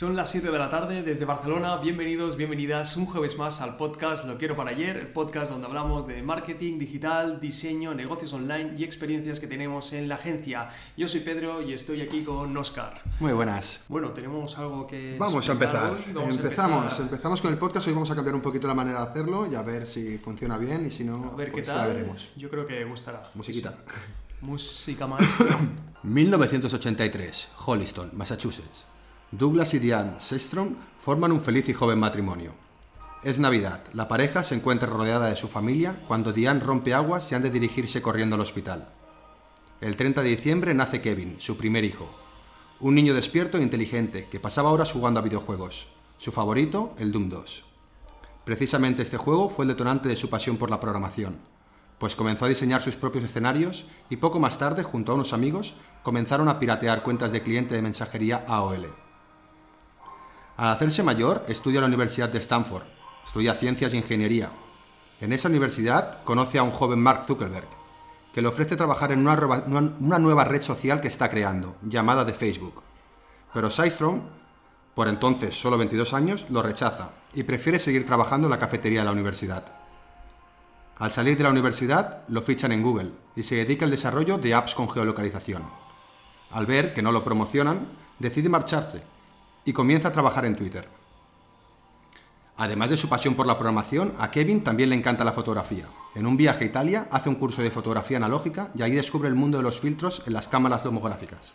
Son las 7 de la tarde desde Barcelona. Bienvenidos, bienvenidas un jueves más al podcast Lo Quiero para Ayer, el podcast donde hablamos de marketing digital, diseño, negocios online y experiencias que tenemos en la agencia. Yo soy Pedro y estoy aquí con Oscar. Muy buenas. Bueno, tenemos algo que... Vamos a empezar. a Empezamos, empezar. empezamos con el podcast. Hoy vamos a cambiar un poquito la manera de hacerlo y a ver si funciona bien y si no, A ver qué pues ya tal. veremos. Yo creo que gustará. Musiquita. Música maestra. 1983, Holliston, Massachusetts. Douglas y Diane Sestrom forman un feliz y joven matrimonio. Es Navidad. La pareja se encuentra rodeada de su familia cuando Diane rompe aguas y han de dirigirse corriendo al hospital. El 30 de diciembre nace Kevin, su primer hijo. Un niño despierto e inteligente que pasaba horas jugando a videojuegos. Su favorito, el Doom 2. Precisamente este juego fue el detonante de su pasión por la programación, pues comenzó a diseñar sus propios escenarios y poco más tarde, junto a unos amigos, comenzaron a piratear cuentas de cliente de mensajería AOL. Al hacerse mayor, estudia en la Universidad de Stanford, estudia ciencias e ingeniería. En esa universidad conoce a un joven Mark Zuckerberg, que le ofrece trabajar en una, nueva- red social que está creando, llamada de Facebook. Pero Systrom, por entonces solo 22 años, lo rechaza y prefiere seguir trabajando en la cafetería de la universidad. Al salir de la universidad, lo fichan en Google y se dedica al desarrollo de apps con geolocalización. Al ver que no lo promocionan, decide marcharse y comienza a trabajar en Twitter. Además de su pasión por la programación, a Kevin también le encanta la fotografía. En un viaje a Italia hace un curso de fotografía analógica y ahí descubre el mundo de los filtros en las cámaras tomográficas.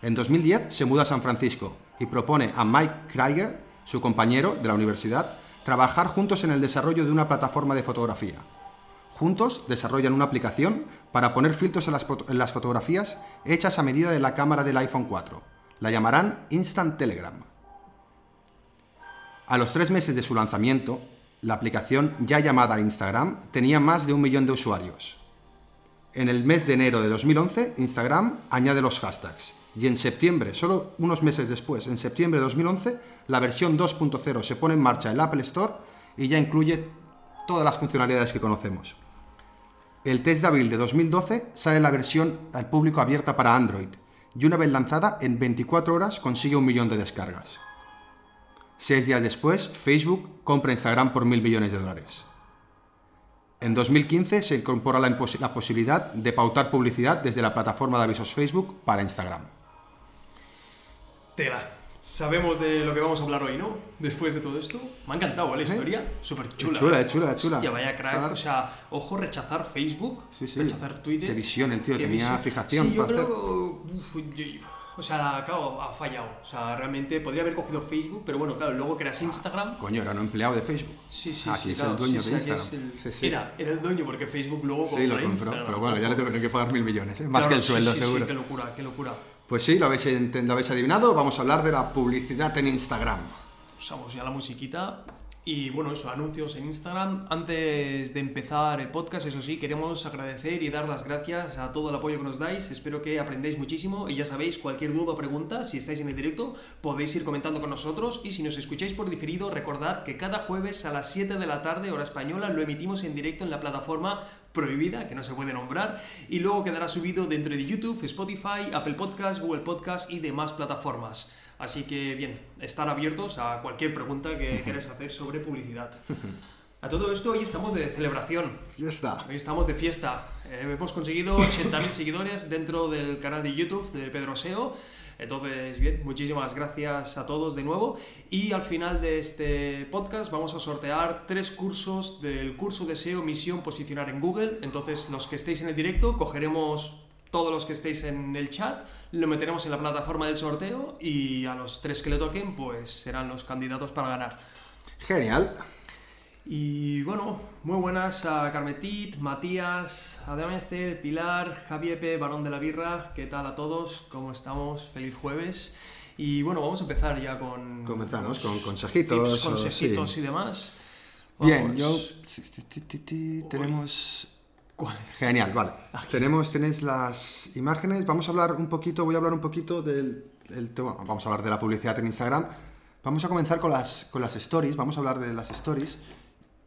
En 2010 se muda a San Francisco y propone a Mike Krieger, su compañero de la universidad, trabajar juntos en el desarrollo de una plataforma de fotografía. Juntos desarrollan una aplicación para poner filtros en las, en las fotografías hechas a medida de la cámara del iPhone 4. La llamarán Instant Telegram. A los tres meses de su lanzamiento, la aplicación ya llamada Instagram tenía más de un millón de usuarios. En el mes de enero de 2011, Instagram añade los hashtags. Y en septiembre, solo unos meses después, en septiembre de 2011, la versión 2.0 se pone en marcha en la Apple Store y ya incluye todas las funcionalidades que conocemos. El test de abril de 2012 sale la versión al público abierta para Android y una vez lanzada, en 24 horas consigue un millón de descargas. Seis días después, Facebook compra Instagram por mil millones de dólares. En 2015 se incorpora la, la posibilidad de pautar publicidad desde la plataforma de avisos Facebook para Instagram. Tela. Sabemos de lo que vamos a hablar hoy, ¿no? Después de todo esto. Me ha encantado ¿eh? la historia. Súper chula. Chula, eh, chula, chula. Hostia, vaya crack. Sara- O sea, ojo, rechazar Facebook, Sí, sí. rechazar Twitter. Qué visión el tío, tenía visión. fijación Sí, yo para creo. uf, yo- o sea, claro, ha fallado. O sea, realmente podría haber cogido Facebook, pero bueno, claro, luego creas Instagram. Coño, era un empleado de Facebook. Sí, sí, Aquí sí. Ah, es claro, el dueño sí, de Instagram. el- Sí, sí. Era, era el dueño porque Facebook luego Sí, lo compró. Instagram. Pero bueno, ya le tengo que pagar mil millones, ¿eh? más Claro, que el sueldo, sí, sí, seguro. qué locura, qué locura. Pues sí, lo habéis, lo habéis adivinado. Vamos a hablar de la publicidad en Instagram. Usamos ya la musiquita. Y bueno, eso, anuncios en Instagram. Antes de empezar el podcast, eso sí, queremos agradecer y dar las gracias a todo el apoyo que nos dais. Espero que aprendáis muchísimo y ya sabéis, cualquier duda o pregunta, si estáis en el directo, podéis ir comentando con nosotros. Y si nos escucháis por diferido, recordad que cada jueves a las 7 de la tarde, hora española, lo emitimos en directo en la plataforma prohibida, que no se puede nombrar, y luego quedará subido dentro de YouTube, Spotify, Apple Podcast, Google Podcast y demás plataformas. Así que bien, estar abiertos a cualquier pregunta que queráis hacer sobre publicidad. A todo esto hoy estamos de celebración, Ya está. hoy estamos de fiesta. Eh, hemos conseguido 80.000 seguidores dentro del canal de YouTube de Pedro SEO. Entonces, bien, muchísimas gracias a todos de nuevo. Y al final de este podcast vamos a sortear tres cursos del curso de SEO Misión Posicionar en Google. Entonces, los que estéis en el directo, cogeremos todos los que estéis en el chat, lo meteremos en la plataforma del sorteo y a los tres que le toquen, pues serán los candidatos para ganar. Genial. Y bueno, muy buenas a Carmetit, Matías, Adrián Esther, Pilar, Javiepe, Barón de la Birra. ¿Qué tal a todos? ¿Cómo estamos? Feliz jueves. Y bueno, vamos a empezar ya con. Comenzamos con consejitos, tips, o- consejitos sí. y demás. Bien, yo... Tenemos... Genial, vale. Tenemos, tenéis las imágenes. Vamos a hablar un poquito, voy a hablar un poquito del... el tema- vamos a hablar de la publicidad en Instagram. Vamos a comenzar con las, con las stories. Vamos a hablar de las stories.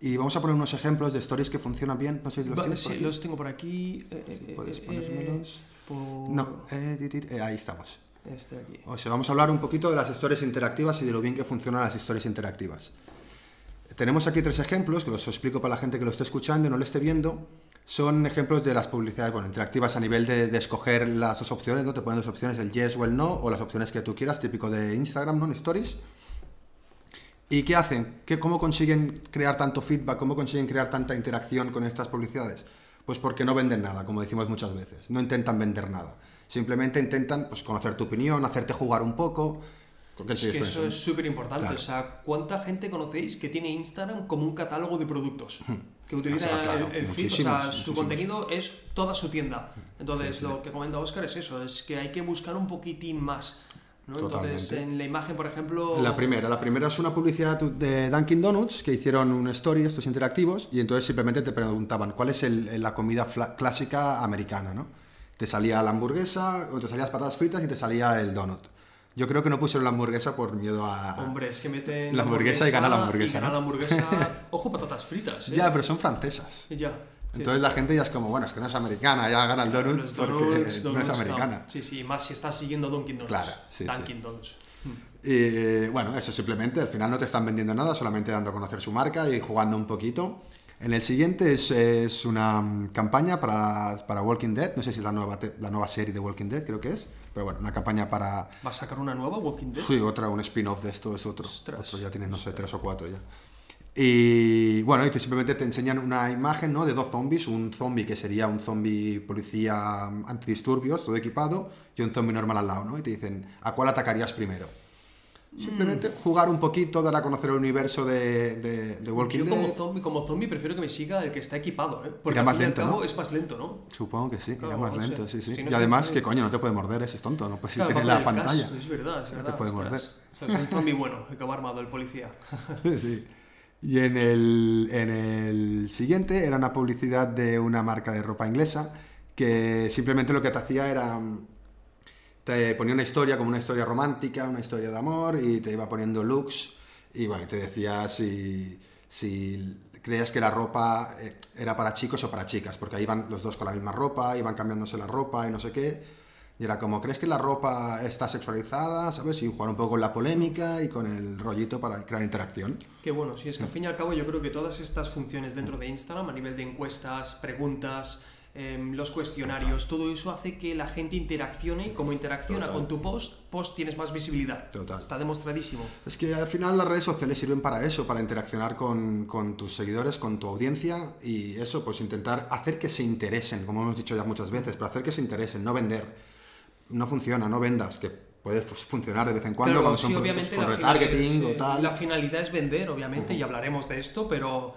Y vamos a poner unos ejemplos de stories que funcionan bien. No sé si los tienes por sí, aquí. los tengo por aquí. eh, Sí, eh, puedes eh, ponérmelos. por- No, eh, eh, ahí estamos. Este aquí. O sea, vamos a hablar un poquito de las historias interactivas y de lo bien que funcionan las historias interactivas. Tenemos aquí tres ejemplos que los explico para la gente que lo esté escuchando y no lo esté viendo. Son ejemplos de las publicidades bueno, interactivas a nivel de, de escoger las dos opciones, ¿no? Te ponen dos opciones, el yes o el no, o las opciones que tú quieras, típico de Instagram, ¿no? Stories. ¿Y qué hacen? ¿Qué, ¿Cómo consiguen crear tanto feedback? ¿Cómo consiguen crear tanta interacción con estas publicidades? Pues porque no venden nada, como decimos muchas veces. No intentan vender nada. Simplemente intentan pues, conocer tu opinión, hacerte jugar un poco. ¿Qué Es que eso es súper importante. Claro. O sea, ¿cuánta gente conocéis que tiene Instagram como un catálogo de productos? Que utiliza O sea, claro, el, el feed, o sea, muchísimos, su contenido es toda su tienda. Entonces, Sí, sí. lo que comenta Oscar es eso, es que hay que buscar un poquitín más. ¿no? Entonces, en la imagen, por ejemplo... La primera, la primera es una publicidad de Dunkin' Donuts que hicieron un story, estos interactivos, y entonces simplemente te preguntaban cuál es el- la comida clásica americana, ¿no? Te salía la hamburguesa, o te salían las patatas fritas y te salía el donut. Yo creo que no pusieron la hamburguesa por miedo a... Hombre, es que meten La hamburguesa y gana la hamburguesa, Y gana ¿no? la hamburguesa... Ojo, patatas fritas, ¿eh? Ya, pero son francesas. Ya. Sí, Entonces sí. la gente ya es como, bueno, es que no es americana, ya gana el donut Los porque donuts, no donuts, es americana. Sí, sí, más si estás siguiendo Dunkin' Donuts. Claro, sí, Dunkin'. Donuts. Y bueno, eso simplemente, al final no te están vendiendo nada, solamente dando a conocer su marca y jugando un poquito. En el siguiente es, es una mm, campaña para, para Walking Dead, no sé si es la nueva, la nueva serie de Walking Dead, creo que es, pero bueno, una campaña para... ¿Va a sacar una nueva Walking Dead? Sí, otra, un spin-off de esto es otro. Ostras. Otro ya tienen, no sé, tres o cuatro ya. Y bueno, y te- simplemente te enseñan una imagen ¿no? de dos zombies, un zombie que sería un zombie policía antidisturbios, todo equipado, y un zombie normal al lado, ¿no? Y te dicen, ¿a cuál atacarías primero? Simplemente jugar un poquito, dar a conocer el universo de, de, de Walking Yo Dead. como zombie, como zombie prefiero que me siga el que está equipado, ¿eh? Porque Irá al fin y al cabo ¿no? es más lento, ¿no? Supongo que sí, Claro, irá más lento, sí, sí. Si no y además, que coño, no te puede morder, ese es tonto, no puedes Claro, tener la pantalla. casco, es verdad, es No te verdad. puede ostras. morder. O sea, es el zombie bueno, el que va armado, el policía. Sí. Y en el, en el siguiente era una publicidad de una marca de ropa inglesa que simplemente lo que te hacía era mm, te ponía una historia como una historia romántica, una historia de amor y te iba poniendo looks y bueno, te decía si, si creías que la ropa eh, era para chicos o para chicas, porque ahí iban los dos con la misma ropa, iban cambiándose la ropa y no sé qué. Y era como, ¿crees que la ropa está sexualizada? ¿Sabes? Y jugar un poco con la polémica y con el rollito para crear interacción. Que bueno, si es que al fin y al cabo yo creo que todas estas funciones dentro de Instagram, a nivel de encuestas, preguntas, em, los cuestionarios, todo eso hace que la gente interaccione y como interacciona Total. con tu post, post tienes más visibilidad. Total. Está demostradísimo. Es que al final las redes sociales sirven para eso, para interaccionar con, con tus seguidores, con tu audiencia y eso, pues intentar hacer que se interesen, como hemos dicho ya muchas veces, pero hacer que se interesen, no vender. No funciona, no vendas, que puede fu- funcionar de vez en cuando Claro, cuando sí, son obviamente con retargeting o tal. La finalidad es vender, obviamente, y hablaremos de esto, pero,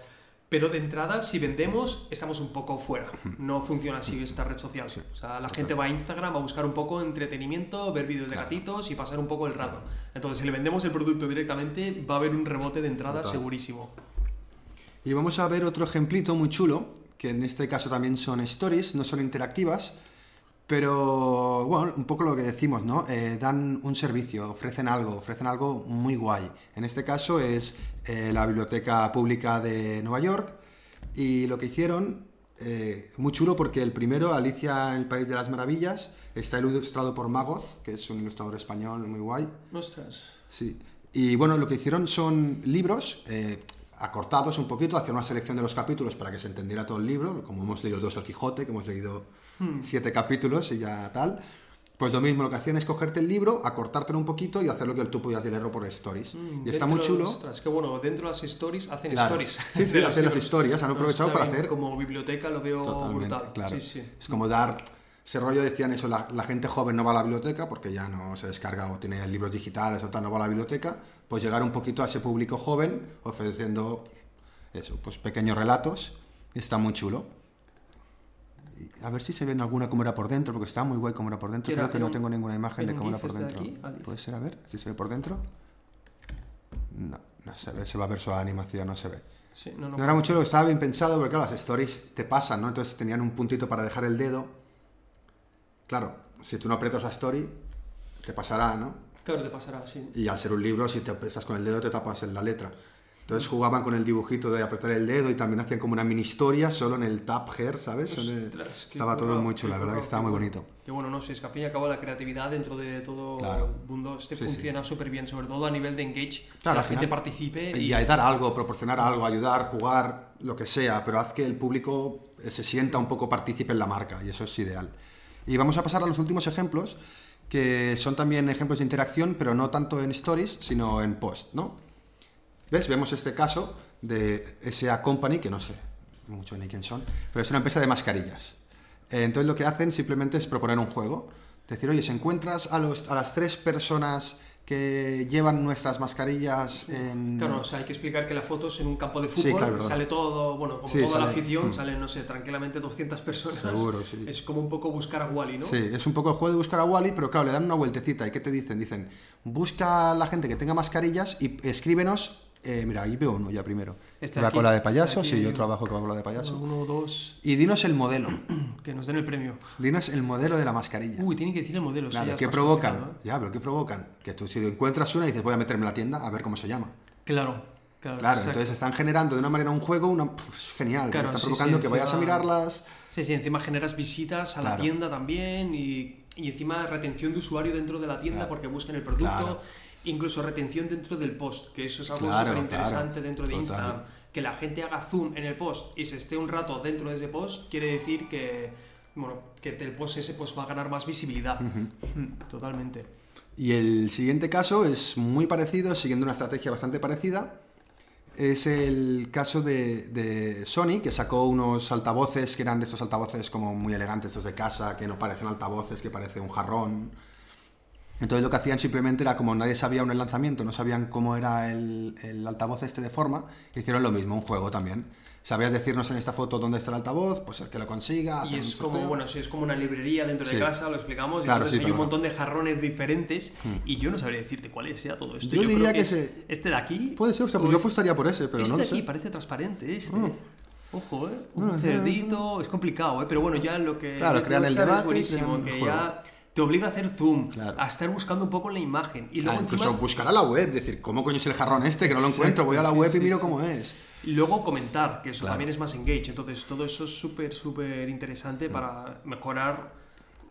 pero de entrada, si vendemos, estamos un poco fuera. No funciona así esta red social. o sea, la gente va a Instagram a buscar un poco entretenimiento, ver vídeos de Claro. gatitos y pasar un poco el rato. Entonces, si le vendemos el producto directamente, va a haber un rebote de entrada Total. segurísimo. Y vamos a ver otro ejemplito muy chulo, que en este caso también son stories, no son interactivas, pero bueno, un poco lo que decimos, ¿no? Eh, dan un servicio, ofrecen algo, ofrecen algo muy guay. En este caso es eh, la Biblioteca Pública de Nueva York y lo que hicieron, eh, muy chulo porque el primero, Alicia en el País de las Maravillas, está ilustrado por Magoz, que es un ilustrador español muy guay. Ostras. Sí. Y bueno, lo que hicieron son libros eh, acortados un poquito, hacer una selección de los capítulos para que se entendiera todo el libro, como hemos leído dos El Quijote, que hemos leído siete capítulos y ya tal. Pues lo mismo, lo que hacían es cogerte el libro, acortártelo un poquito y hacerlo que tú pudieras leerlo por stories. Mm, y está muy chulo. Ostras, qué bueno, dentro de las stories hacen Claro. stories. Sí, sí, hacen las historias, han aprovechado para hacer- Como biblioteca lo veo Totalmente, brutal. claro. Sí, sí. Es como dar ese rollo, decían eso, la, la gente joven no va a la biblioteca porque ya no se descarga o tiene libros digitales o tal, no va a la biblioteca, pues llegar un poquito a ese público joven ofreciendo eso, pues pequeños relatos, está muy chulo. A ver si se ve en alguna cómo era por dentro, porque está muy guay cómo era por dentro. Creo que ¿Era no un- tengo ninguna imagen de cómo era por dentro. aquí? ¿Puede ser a ver si se ve por dentro? No, no se ve, se va a ver su animación, no se ve. Sí, no, no, No era mucho lo que estaba bien pensado, porque claro, las stories te pasan, ¿no? Entonces tenían un puntito para dejar el dedo. Claro, si tú no aprietas la story, te pasará, ¿no? Claro, te pasará, sí. Y al ser un libro, si te estás con el dedo, te tapas en la letra. Entonces jugaban con el dibujito de apretar el dedo y también hacían como una mini historia solo en el Tab Hair, ¿sabes? Ostras, qué estaba todo muy chulo, qué la verdad que estaba qué muy bueno. bonito. Que bueno, no sé, es que al fin y al cabo la creatividad dentro de todo Claro. el mundo este Sí, funciona súper bien, sobre todo a nivel de engage, Claro, que la gente participe Y y, dar algo, proporcionar algo, ayudar, jugar, lo que sea, pero haz que el público eh, se sienta un poco partícipe en la marca y eso es ideal. Y vamos a pasar a los últimos ejemplos, que son también ejemplos de interacción, pero no tanto en stories, sino en post, ¿no? ¿Ves? Vemos este caso de SA Company, que no sé mucho ni quién son, pero es una empresa de mascarillas. Eh, Entonces lo que hacen simplemente es proponer un juego. Decir, oye, si encuentras a, los, a las tres personas que llevan nuestras mascarillas en... Claro, o sea, hay que explicar que la foto es en un campo de Sí, fútbol, claro, verdad. sale todo, bueno, como Sí, toda la sale- afición, mm. salen, no sé, tranquilamente 200 personas. Seguro, sí. Es como un poco buscar a Wally, ¿no? Sí, es un poco el juego de buscar a Wally, pero claro, le dan una vueltecita. ¿Y qué te dicen? Dicen, busca a la gente que tenga mascarillas y escríbenos. Eh, mira, ahí veo uno ya primero. La aquí, cola de este payaso, aquí. sí, yo trabajo con la cola de payaso. Uno, dos, Y dinos el modelo. que nos den el premio. Dinos el modelo de la mascarilla. Uy, tiene que decir el modelo. claro, ¿qué provocan? complicado, ¿eh? Ya, pero ¿qué provocan? Que tú si encuentras una y dices, voy a meterme en la tienda a ver cómo se llama. Claro, claro. Claro, entonces están generando de una manera un juego, una, genial. Claro, están sí, provocando sí, que vayas a mirarlas. Sí, sí, encima generas visitas a la Claro. tienda también y, y encima retención de usuario dentro de la tienda porque buscan el producto, Claro. Incluso retención dentro del post, que eso es algo Claro, súper interesante claro. dentro de Total. Instagram. Que la gente haga zoom en el post y se esté un rato dentro de ese post, quiere decir que, bueno, que el post ese pues, va a ganar más visibilidad. Totalmente. Y el siguiente caso es muy parecido, siguiendo una estrategia bastante parecida. Es el caso de, de Sony, que sacó unos altavoces que eran de estos altavoces como muy elegantes, estos de casa, que no parecen altavoces, que parece un jarrón. Entonces lo que hacían simplemente era, como nadie sabía el lanzamiento, no sabían cómo era el, el altavoz este de forma, hicieron lo mismo, un juego también. ¿Sabrías decirnos en esta foto dónde está el altavoz? Pues el que lo consiga. Y es un como, sorteo. bueno, sí, es como una librería dentro de Sí. casa, lo explicamos, y entonces sí, hay un montón de jarrones diferentes y yo no sabría decirte cuál es ya todo esto. Yo diría que es se- este de aquí. Puede ser, o sea, pues yo es- apostaría por ese, pero este no de lo aquí parece transparente, este. Mm. Ojo, ¿eh? No, Un no, cerdito, es complicado, ¿eh? Pero bueno, ya lo que Claro, crean el debate es buenísimo, que ya te obliga a hacer zoom, Claro. a estar buscando un poco en la imagen. Y luego Ah, incluso buscar a la web, decir, ¿cómo coño es el jarrón este? Que no lo Exacto, encuentro, voy a la sí, web sí, y miro sí. cómo es. Y luego comentar, que eso Claro. también es más engage. Entonces, todo eso es súper, súper interesante Mm. para mejorar,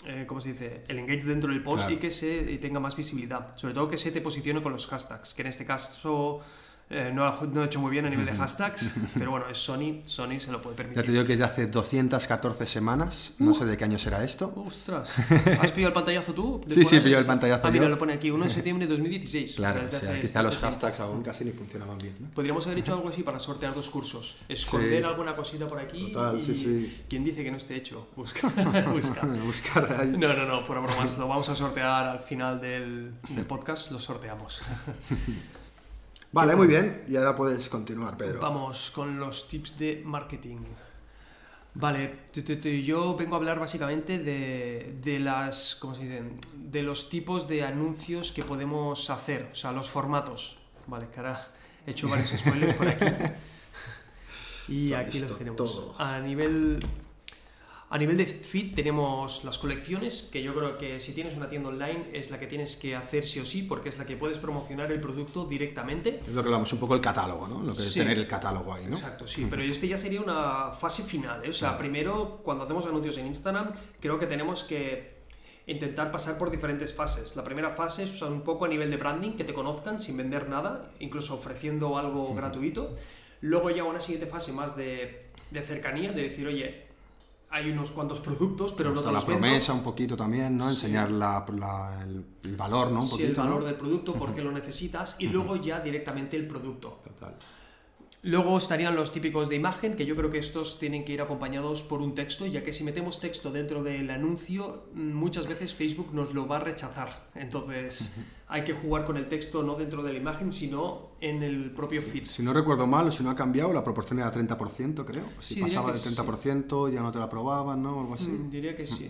eh, ¿cómo se dice? El engage dentro del post Claro. y que se tenga más visibilidad. Sobre todo que se te posicione con los hashtags, que en este caso eh, no, ha, no ha hecho muy bien a nivel de hashtags, pero bueno, es Sony, Sony se lo puede Ya permitir. te digo que es de hace 214 semanas, no sé de qué año será esto. Ostras, ¿has pillado el pantallazo tú? Sí, sí, cuál pillado el pantallazo Ah, mira, yo. lo pone aquí, 1 de septiembre de 2016. o sea, Claro, es de o sea, hace- quizá los hace tiempo. hashtags aún casi ni funcionaban bien. ¿no? Podríamos haber hecho algo así para sortear dos cursos. Esconder Sí. alguna cosita por aquí. Total, y sí, sí. ¿Quién dice que no esté hecho? Busca. busca. Buscar. No, no, no, fuera bromas. Lo vamos a sortear al final del, del podcast. Lo sorteamos. Vale, muy bien. Y ahora puedes continuar, Pedro. Vamos con los tips de marketing. Vale, yo vengo a hablar básicamente de, de las, ¿cómo se dice? De los tipos de anuncios que podemos hacer, o sea, los formatos. Vale, cara, he hecho varios spoilers por aquí. Y aquí los tenemos. todo. A nivel a nivel de feed tenemos las colecciones, que yo creo que si tienes una tienda online es la que tienes que hacer sí o sí, porque es la que puedes promocionar el producto directamente. Es lo que hablamos, un poco el catálogo, ¿no? Lo que es tener el catálogo ahí, ¿no? Exacto, sí, pero este ya sería una fase final. ¿eh? O sea, primero, cuando hacemos anuncios en Instagram, creo que tenemos que intentar pasar por diferentes fases. La primera fase es un poco a nivel de branding, que te conozcan sin vender nada, incluso ofreciendo algo gratuito. Luego ya una siguiente fase más de, de cercanía, de decir, oye, hay unos cuantos productos, pero no te la los vendo. promesa un poquito también, ¿no? Sí. Enseñar la- la- el, el valor, ¿no? Un Sí, poquito, el valor ¿no? del producto, por qué lo necesitas, y luego ya directamente el producto. Total. Luego estarían los típicos de imagen, que yo creo que estos tienen que ir acompañados por un texto, ya que si metemos texto dentro del anuncio, mm, muchas veces Facebook nos lo va a rechazar. Entonces hay que jugar con el texto no dentro de la imagen, sino en el propio feed. Si no recuerdo mal, o si no ha cambiado, la proporción era 30%, creo. Si Sí, pasaba del 30%, ya no te la aprobaban, ¿no? Algo así. Mm, Diría que sí.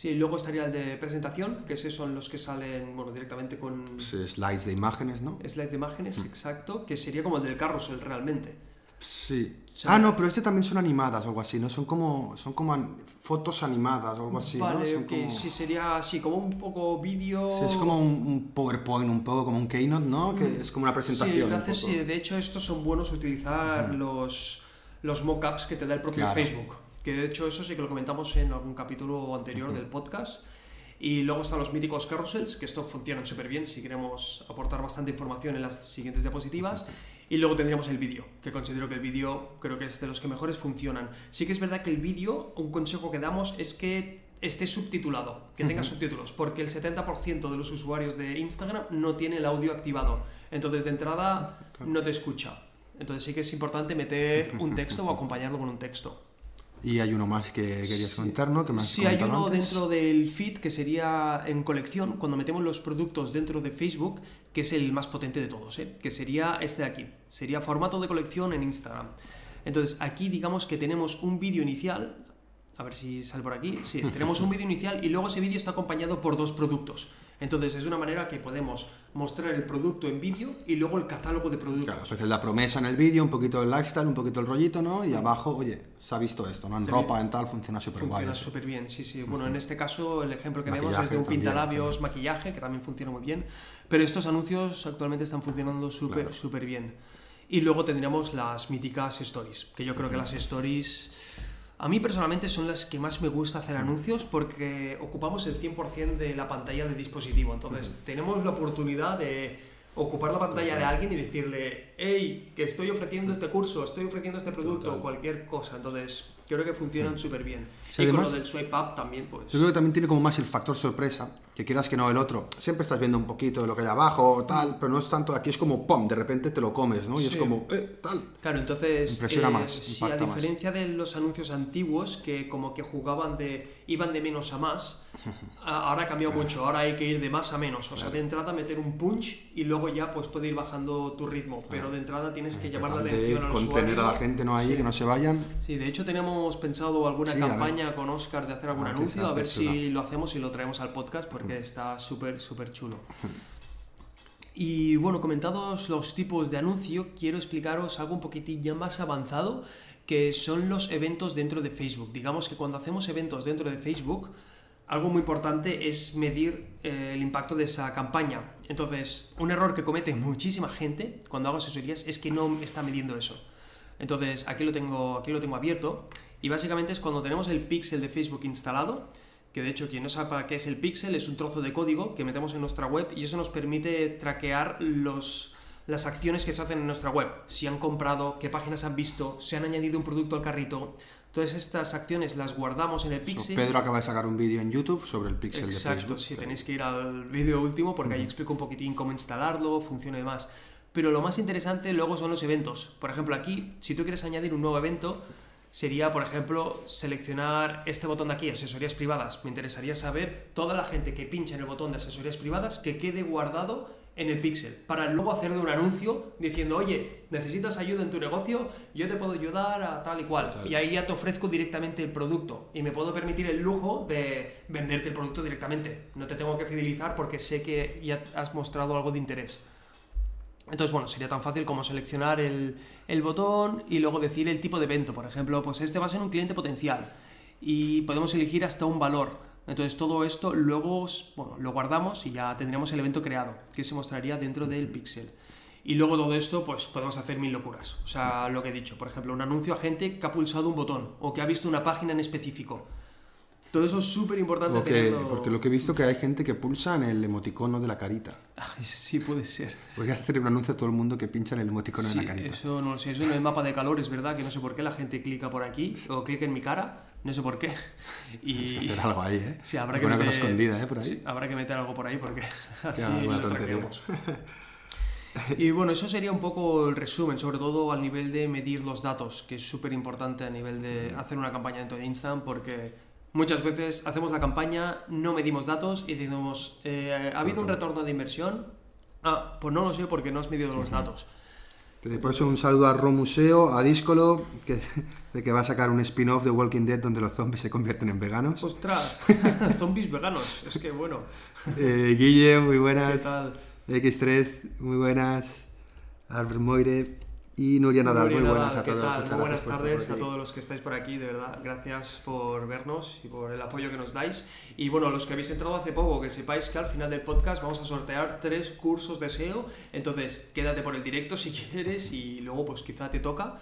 Sí, luego estaría el de presentación, que esos son los que salen bueno, directamente con Pues, eh, slides de imágenes, ¿no? slide de imágenes, exacto, que sería como el del carrusel realmente. Sí. Sí. Ah, no, pero este también son animadas o algo así, ¿no? Son como, son como an- fotos animadas o algo así, ¿no? vale, como- sí, sería así, como un poco vídeo... Sí, es como un, un PowerPoint, un poco como un Keynote, ¿no? Que es como una presentación. Sí, un poco. sí, de hecho estos son buenos utilizar los, los mockups que te da el propio Claro. Facebook. Que de hecho eso sí que lo comentamos en algún capítulo anterior del podcast. Y luego están los míticos carousels, que esto funcionan súper bien si queremos aportar bastante información en las siguientes diapositivas. Y luego tendríamos el vídeo, que considero que el vídeo creo que es de los que mejores funcionan. Sí que es verdad que el vídeo, un consejo que damos es que esté subtitulado, que tenga subtítulos, porque el 70% de los usuarios de Instagram no tiene el audio activado. Entonces, de entrada, no te escucha. Entonces sí que es importante meter un texto o acompañarlo con un texto. Y hay uno más que querías Sí. comentar, ¿no? Que me has Sí, hay uno antes. dentro del feed que sería en colección, cuando metemos los productos dentro de Facebook, que es el más potente de todos, ¿eh? que sería este de aquí. Sería formato de colección en Instagram. Entonces, aquí digamos que tenemos un vídeo inicial. A ver si sale por aquí. Sí, tenemos un vídeo inicial y luego ese vídeo está acompañado por dos productos. Entonces, es una manera que podemos mostrar el producto en vídeo y luego el catálogo de productos. Claro, pues es la promesa en el vídeo, un poquito el lifestyle, un poquito el rollito, ¿no? Y abajo, oye, se ha visto esto, ¿no? En ropa, en tal, funciona súper guay. Funciona súper bien, sí, sí. Bueno, en este caso el ejemplo que vemos Maquillaje es de un también, pintalabios, maquillaje, que también funciona muy bien. Pero estos anuncios actualmente están funcionando súper, Claro. súper bien. Y luego tendríamos las míticas stories, que yo creo que las stories... A mí personalmente son las que más me gusta hacer anuncios porque ocupamos el 100% de la pantalla del dispositivo. Entonces tenemos la oportunidad de ocupar la pantalla de alguien y decirle, hey, que estoy ofreciendo este curso, estoy ofreciendo este producto, Total. cualquier cosa. Entonces creo que funcionan súper bien. Sí, y con además- lo del swipe up también, pues... Yo creo que también tiene como más el factor sorpresa, que quieras que no el otro. Siempre estás viendo un poquito de lo que hay abajo o tal, pero no es tanto, aquí es como ¡pum! De repente te lo comes, ¿no? Y es Sí. como, ¡eh! Tal. Claro, entonces, Impresiona eh, más, sí, a más. diferencia de los anuncios antiguos que como que jugaban de, iban de menos a más, a- ahora ha cambiado mucho, ahora hay que ir de más a menos, o sea, de entrada meter un punch y luego ya pues puede ir bajando tu ritmo, pero de entrada tienes que llamar la atención al contener usuario. a la gente, ¿no? Ahí, que no se vayan. Sí, de hecho teníamos pensado alguna Sí, a campaña con Oscar de hacer algún Ah, anuncio, a ver si lo hacemos y lo traemos al podcast porque está súper, súper chulo. Y bueno, comentados los tipos de anuncio, quiero explicaros algo un poquitín ya más avanzado, que son los eventos dentro de Facebook. Digamos que cuando hacemos eventos dentro de Facebook, algo muy importante es medir eh, el impacto de esa campaña. Entonces, un error que comete muchísima gente cuando hago asesorías es que no está midiendo eso. Entonces, aquí lo tengo, aquí lo tengo abierto y básicamente es cuando tenemos el pixel de Facebook instalado, que de hecho quien no sepa qué es el pixel es un trozo de código que metemos en nuestra web y eso nos permite traquear los, las acciones que se hacen en nuestra web. Si han comprado, qué páginas han visto, si han añadido un producto al carrito. Todas estas acciones las guardamos en el pixel. Pedro acaba de sacar un vídeo en YouTube sobre el pixel de Exacto, Facebook. sí, que- tenéis que ir al vídeo último porque ahí explico un poquitín cómo instalarlo, funciona y demás. Pero lo más interesante luego son los eventos. Por ejemplo, aquí, si tú quieres añadir un nuevo evento, sería, por ejemplo, seleccionar este botón de aquí, asesorías privadas. Me interesaría saber toda la gente que pincha en el botón de asesorías privadas que quede guardado en el pixel, para luego hacerle un anuncio diciendo, oye, necesitas ayuda en tu negocio, yo te puedo ayudar a tal y cual. Y ahí ya te ofrezco directamente el producto y me puedo permitir el lujo de venderte el producto directamente. No te tengo que fidelizar porque sé que ya has mostrado algo de interés. Entonces, bueno, sería tan fácil como seleccionar el, botón y luego decir el tipo de evento. Por ejemplo, pues este va a ser un cliente potencial y podemos elegir hasta un valor. Entonces, todo esto luego bueno, lo guardamos y ya tendremos el evento creado, que se mostraría dentro del pixel. Y luego todo esto, pues podemos hacer mil locuras. O sea, lo que he dicho, por ejemplo, un anuncio a gente que ha pulsado un botón o que ha visto una página en específico. Todo eso es súper importante O que- tenerlo. porque lo que he visto que hay gente que pulsa en el emoticono de la carita. Ay, sí, puede ser. Podría hacer un anuncio a todo el mundo que pincha en el emoticono Sí, de la carita. eso no lo sé, eso en el mapa de calor es verdad que no sé por qué la gente clica por aquí o clica en mi cara, no sé por qué. Tienes que Y hacer algo ahí, ¿eh? sí, habrá que meter, cosa escondida, ¿eh? Por ahí. sí, habrá que meter algo por ahí porque así lo traqueamos. Y bueno, eso sería un poco el resumen, sobre todo al nivel de medir los datos, que es súper importante a nivel de hacer una campaña dentro de Instagram, porque muchas veces hacemos la campaña, no medimos datos y decimos, eh, ¿ha habido un retorno de inversión? Ah, pues no lo sé porque no has medido los datos. Entonces, Por eso un saludo a Romuseo, a Díscolo, que, de que va a sacar un spin-off de Walking Dead donde los zombies se convierten en veganos. ¡Ostras! Zombies veganos, es que bueno. Eh, Guille, muy ¿Qué buenas. tal? X3, muy buenas. Albert Moire. Y Nuria Nadal, Nuria muy buenas Nadal, a ¿qué todos. muchas Muy buenas tardes a todos los que estáis por aquí, de verdad. Gracias por vernos y por el apoyo que nos dais. Y bueno, los que habéis entrado hace poco, que sepáis que al final del podcast vamos a sortear tres cursos de SEO. Entonces, quédate por el directo si quieres y luego pues quizá te toca.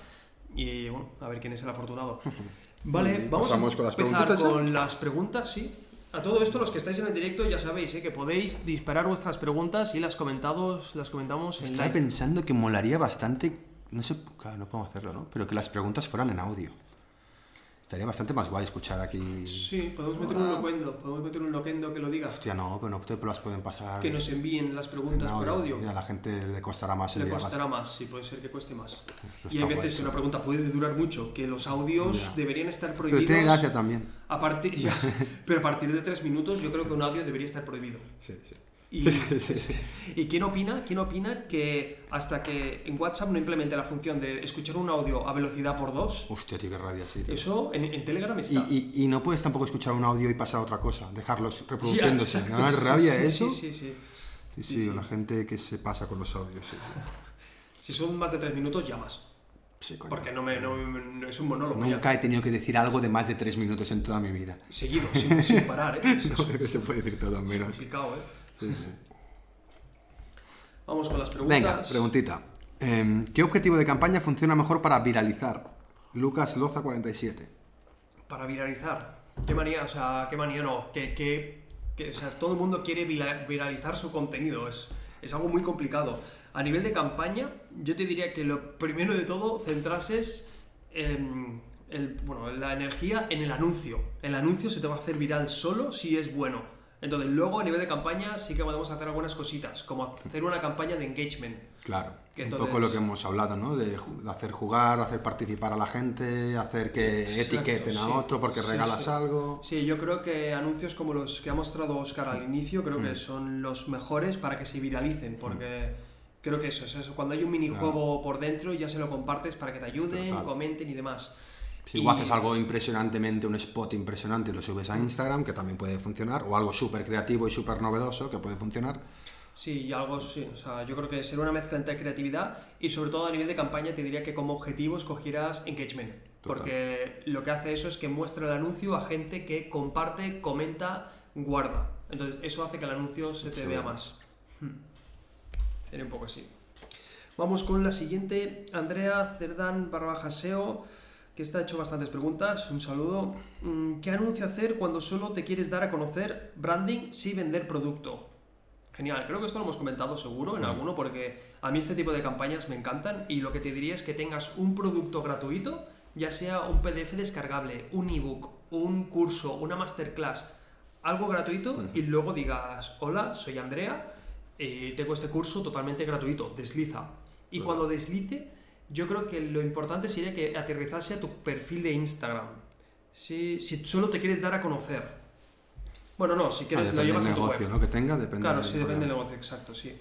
Y bueno, a ver quién es el afortunado. Vale, vamos pasamos a con las empezar preguntitas ya. con las preguntas, sí. A todo esto, los que estáis en el directo ya sabéis ¿eh? que podéis disparar vuestras preguntas y las, comentados, las comentamos en Estaba live. pensando que molaría bastante, no sé, claro, no podemos hacerlo, ¿no? Pero que las preguntas fueran en audio. Estaría bastante más guay escuchar aquí. Sí, podemos meter un loquendo, podemos meter un loquendo que lo diga. Hostia, no, pero no te las pueden pasar. Que nos envíen las preguntas por audio. Y a la gente le costará más Le costará más, sí, puede ser que cueste más. Y hay está guay, veces que una pregunta puede durar mucho, que los audios Ya. deberían estar Pero prohibidos. tiene gracia también. A partir, ya, pero a partir de tres minutos yo creo que un audio debería estar prohibido. Sí, sí. Y, ¿y quién opina? ¿Quién opina que hasta que en WhatsApp no implemente la función de escuchar un audio a velocidad por dos, Hostia, tío, qué rabia, sí, tío. eso en, en Telegram Y, está. y- y no puedes tampoco escuchar un audio y pasar a otra cosa, dejarlos Ya, reproduciéndose. exacto, ¿No sí, rabia sí, eso? Sí, sí, sí. Sí, Sí, sí, sí. la gente que se pasa con los audios, sí. Si son más de tres minutos, llamas. Sí, coño. Porque no, me, no, no- es un monólogo. ya. Nunca he tenido que decir algo de más de tres minutos en toda mi vida. Seguido, sin, sin parar, ¿eh? Es, No, se puede decir todo en menos. complicado, ¿eh? Sí, sí. Vamos con las preguntas. Venga, preguntita. Em, ¿Qué objetivo de campaña funciona mejor para viralizar? Lucas Loza 47. Para viralizar. ¿Qué manía? O sea, ¿qué manía no? Que, que, que, o sea, todo el mundo quiere viralizar su contenido. Es, es algo muy complicado. A nivel de campaña, yo te diría que lo primero de todo, centrases en el, bueno, la energía en el anuncio. El anuncio se te va a hacer viral solo si es bueno. Entonces, luego a nivel de campaña sí que podemos hacer algunas cositas, como hacer una campaña de engagement. Claro, un poco lo que hemos hablado, ¿no? De, de hacer jugar, hacer participar a la gente, hacer que Exacto, etiqueten a otro porque Sí, regalas sí. algo. Sí, yo creo que anuncios como los que ha mostrado Oscar al inicio, creo que son los mejores para que se viralicen, porque creo que eso es eso. Cuando hay un minijuego por dentro, ya se lo compartes para que te ayuden, Total. comenten y demás. Si Y- haces algo impresionantemente, un spot impresionante y lo subes a Instagram, que también puede funcionar, o algo súper creativo y súper novedoso, que puede funcionar. Sí, y algo, sí, o sea, yo creo que será una mezcla entre creatividad y sobre todo a nivel de campaña te diría que como objetivo escogieras engagement, Total. porque lo que hace eso es que muestra el anuncio a gente que comparte, comenta, guarda. Entonces eso hace que el anuncio se te vea. más. Hmm. Sería un poco así. Vamos con la siguiente, Andrea Cerdán barra SEO, que está hecho bastantes preguntas. Un saludo. Mm, ¿Qué anuncio hacer cuando solo te quieres dar a conocer branding sin vender producto? Genial, creo que esto lo hemos comentado seguro en alguno porque a mí este tipo de campañas me encantan y lo que te diría es que tengas un producto gratuito, ya sea un PDF descargable, un ebook, un curso, una masterclass, algo gratuito y luego digas, hola, soy Andrea, eh, tengo este curso totalmente gratuito, desliza. Y cuando deslice, yo creo que lo importante sería que aterrizase a tu perfil de Instagram. Si, si solo te quieres dar a conocer. Bueno, no, si Ah, quieres lo depende llevas a tu negocio web. ¿no? que tenga, depende Claro, sí, depende del negocio, exacto, sí.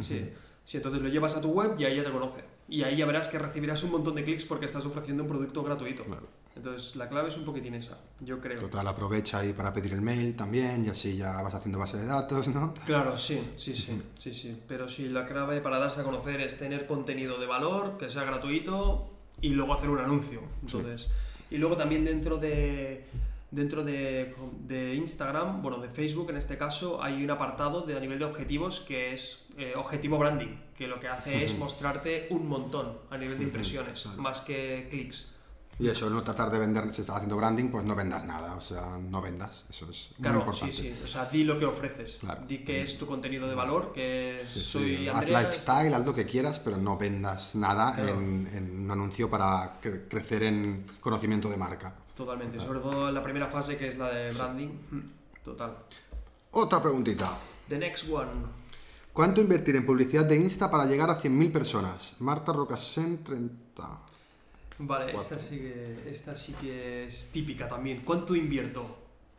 Sí. Sí, entonces lo llevas a tu web y ahí ya te conoce. Y ahí ya verás que recibirás un montón de clics porque estás ofreciendo un producto gratuito. Claro. Entonces la clave es un poquitín esa, yo creo. Total, aprovecha ahí para pedir el mail también y así ya vas haciendo base de datos, ¿no? Claro, sí, sí, sí, sí, sí. Pero sí, la clave para darse a conocer es tener contenido de valor, que sea gratuito y luego hacer un anuncio. Entonces, y luego también dentro de dentro de, de Instagram, bueno, de Facebook en este caso, hay un apartado de a nivel de objetivos que es eh, objetivo branding, que lo que hace es mostrarte un montón a nivel de impresiones, más que clics. Y eso, no tratar de vender, si estás haciendo branding, pues no vendas nada, o sea, no vendas, eso es muy Claro, sí, importante. sí. O sea, di lo que ofreces. Claro. Di que es tu contenido de valor, que Sí, sí, soy Haz Andrea. lifestyle, haz lo que quieras, pero no vendas nada Claro. en, en un anuncio para cre- crecer en conocimiento de marca. Totalmente, sobre todo en la primera fase que es la de branding. Mm, Total. Otra preguntita. The next one. ¿Cuánto invertir en publicidad de Insta para llegar a 100.000 personas? Marta Rocasen, 30. Vale, Cuatro. esta sí, que, esta sí que es típica también. ¿Cuánto invierto?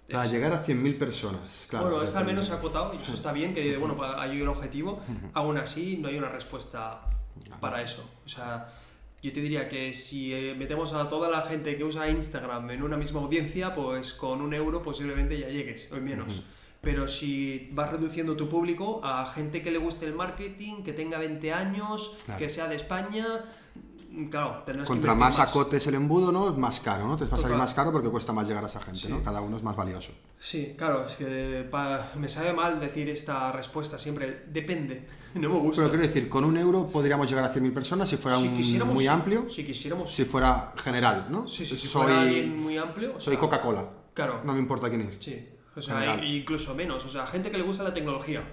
Para Es- llegar a 100.000 personas, claro. bueno, esta al menos acotado y eso está bien, que bueno, pa- hay un objetivo. Aún así, no hay una respuesta para eso. O sea, yo te diría que si eh, metemos a toda la gente que usa Instagram en una misma audiencia, pues con un euro posiblemente ya llegues, o menos. Pero si vas reduciendo tu público a gente que le guste el marketing, que tenga 20 años, Claro. que sea de España, claro, tendrás Contra más acotes el embudo, ¿no? Es más caro, ¿no? Te va a salir más caro porque cuesta más llegar a esa gente, Sí. ¿no? Cada uno es más valioso. Sí, claro, es que me sabe mal decir esta respuesta siempre. Depende, no me gusta. Pero quiero decir, con un euro podríamos llegar a 100.000 personas si fuera si un- muy amplio, Si quisiéramos, si fuera general, ¿no? sí, sí, si soy, fuera alguien muy amplio. soy Coca-Cola. Claro. No me importa quién ir. Sí, o sea, General. e- incluso menos, o sea, gente que le gusta la tecnología.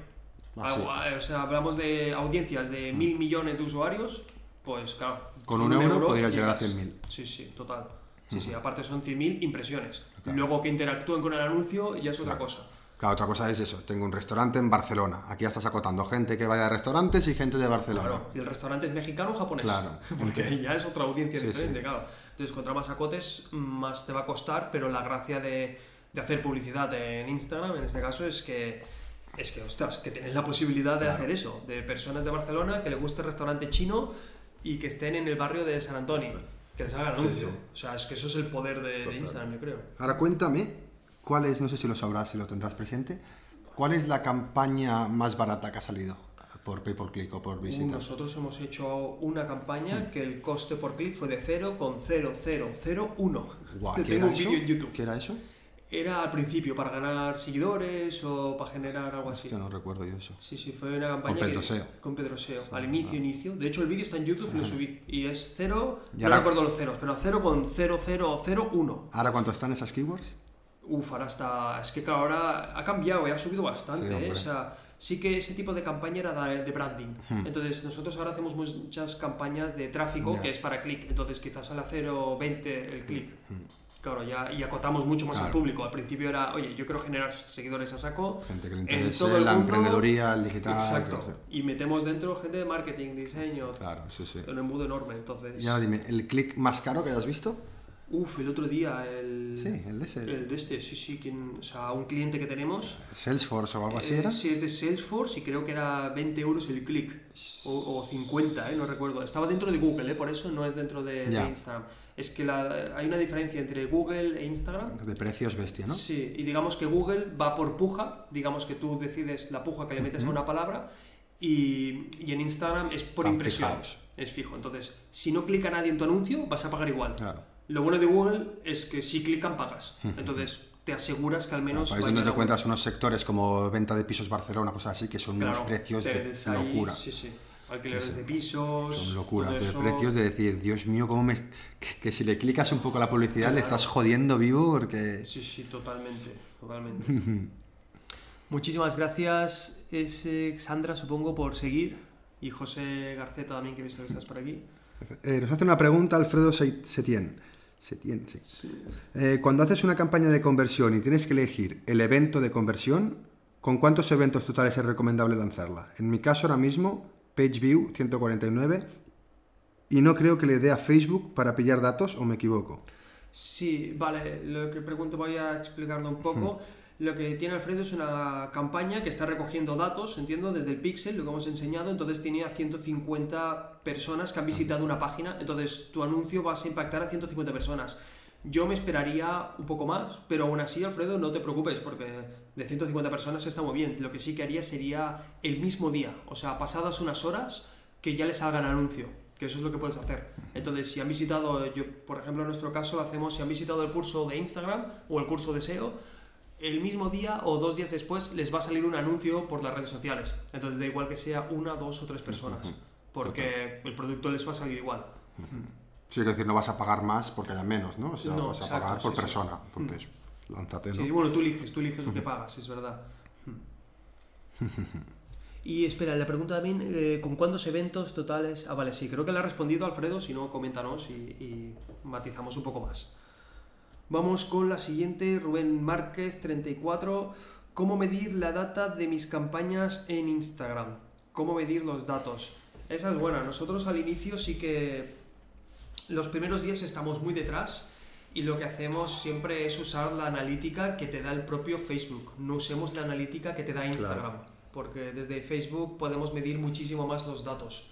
Ah, sí. Eh, O sea, hablamos de audiencias de mil millones de usuarios, pues claro. Con un euro podrías llegar a 100.000. Sí, sí, total. Sí, sí, aparte son 100.000 impresiones. Claro. Luego que interactúen con el anuncio ya es otra Claro. cosa. Claro, otra cosa es eso. Tengo un restaurante en Barcelona. Aquí ya estás acotando gente que vaya de restaurantes y gente de Barcelona. Claro, y el restaurante es mexicano o japonés. Claro. Porque ya es otra audiencia Sí, diferente, sí. claro. Entonces, contra más acotes, más te va a costar, pero la gracia de, de hacer publicidad en Instagram, en este caso, es que, es que, ostras, que tienes la posibilidad de Claro. hacer eso. De personas de Barcelona que les guste el restaurante chino y que estén en el barrio de San Antonio. Que les hagan Sí, anuncio. sí. O sea, es que eso es el poder de, de. Instagram, yo creo. Ahora cuéntame, ¿cuál es, no sé si lo sabrás, si lo tendrás presente, cuál es la campaña más barata que ha salido por pay per click o por visita? Nosotros hemos hecho una Hmm. campaña que el coste por clic fue de 0,0001. Guau, Yo ¿qué tengo un vídeo en YouTube. ¿Qué era eso? Era al principio para ganar seguidores o para generar algo así. Hostia, no recuerdo yo eso. Sí, sí, fue una campaña. Con Pedro que- Seo. Con Pedro Seo. Al inicio, inicio. De hecho, el vídeo está en YouTube y lo subí. Y es 0. Y No ahora- recuerdo los ceros, pero 0 con 0001. ¿Ahora cuánto están esas keywords? Uf, ahora está. Es que ahora ha cambiado y ha subido bastante. Sí, ¿eh? O sea, sí que ese tipo de campaña era de, branding. Hmm. Entonces, nosotros ahora hacemos muchas campañas de tráfico Ya. que es para clic. Entonces, quizás a la 0.20 el clic. Hmm. Claro, ya y acotamos mucho más al Claro. público. Al principio era, oye, yo quiero generar seguidores a saco. Gente que le interese todo el la mundo- emprendeduría, el digital. Exacto. Y metemos dentro gente de marketing, diseño, Claro, sí, sí. un embudo enorme. Entonces, Y ahora dime, ¿el click más caro que hayas visto? uff, el otro día, el, Sí, el de ese. el de este, sí, sí, quien- o sea, un cliente que tenemos. Salesforce o algo así eh, era. sí, es de Salesforce y creo que era 20 euros el clic. O, o 50, eh, no recuerdo. Estaba dentro de Google, eh, por eso no es dentro de, de Ya. Instagram. Es que la- hay una diferencia entre Google e Instagram. De precios bestia, ¿no? Sí, y digamos que Google va por puja, digamos que tú decides la puja que le metes a una palabra y, y en Instagram es por Están impresión, fijados. es fijo. Entonces, si no clica nadie en tu anuncio, vas a pagar igual. Claro. Lo bueno de Google es que si clican, pagas. Entonces, te aseguras que al menos... Ahí es va a donde te encuentras unos sectores como venta de pisos Barcelona, cosas así, que son unos Claro, precios de ahí- locura. Sí, sí. Alquileres Sí, de pisos... Son locuras de precios de decir, Dios mío, cómo me... Que, que si le clicas un poco a la publicidad le estás jodiendo vivo porque... Sí, sí, totalmente, totalmente. Muchísimas gracias, es, eh, Sandra, supongo, por seguir. Y José Garceta también, que he visto que estás por aquí. Eh, nos hace una pregunta Alfredo Se- Setien. Setien, sí. Eh, cuando haces una campaña de conversión y tienes que elegir el evento de conversión, ¿con cuántos eventos totales es recomendable lanzarla? En mi caso ahora mismo, PageView 149 y no creo que le dé a Facebook para pillar datos o me equivoco. Sí, vale, lo que pregunto voy a explicarlo un poco. Lo que tiene Alfredo es una campaña que está recogiendo datos, entiendo, desde el Pixel, lo que hemos enseñado, entonces tiene a 150 personas que han visitado una página, entonces tu anuncio vas a impactar a 150 personas. Yo me esperaría un poco más, pero aún así, Alfredo, no te preocupes, porque de 150 personas está muy bien. Lo que sí que haría sería el mismo día, o sea, pasadas unas horas, que ya les salgan anuncio, que eso es lo que puedes hacer. Entonces, si han visitado, yo, por ejemplo, en nuestro caso lo hacemos, si han visitado el curso de Instagram o el curso de SEO, el mismo día o dos días después les va a salir un anuncio por las redes sociales. Entonces, da igual que sea una, dos o tres personas, porque el producto les va a salir igual. Sí, es decir, no vas a pagar más porque haya menos, ¿no? O sea, No, vas a pagar por sí, sí. persona, porque es, lánzate, ¿no? Sí, bueno, tú eliges, tú eliges lo que pagas, es verdad. Y espera, la pregunta también, eh, ¿con cuántos eventos totales? Ah, vale, sí, creo que le ha respondido Alfredo, si no, coméntanos y, y matizamos un poco más. Vamos con la siguiente, Rubén Márquez, 34. ¿Cómo medir la data de mis campañas en Instagram? ¿Cómo medir los datos? Esa es buena. Nosotros al inicio sí que los primeros días estamos muy detrás y lo que hacemos siempre es usar la analítica que te da el propio Facebook. No usemos la analítica que te da Instagram, porque desde Facebook podemos medir muchísimo más los datos.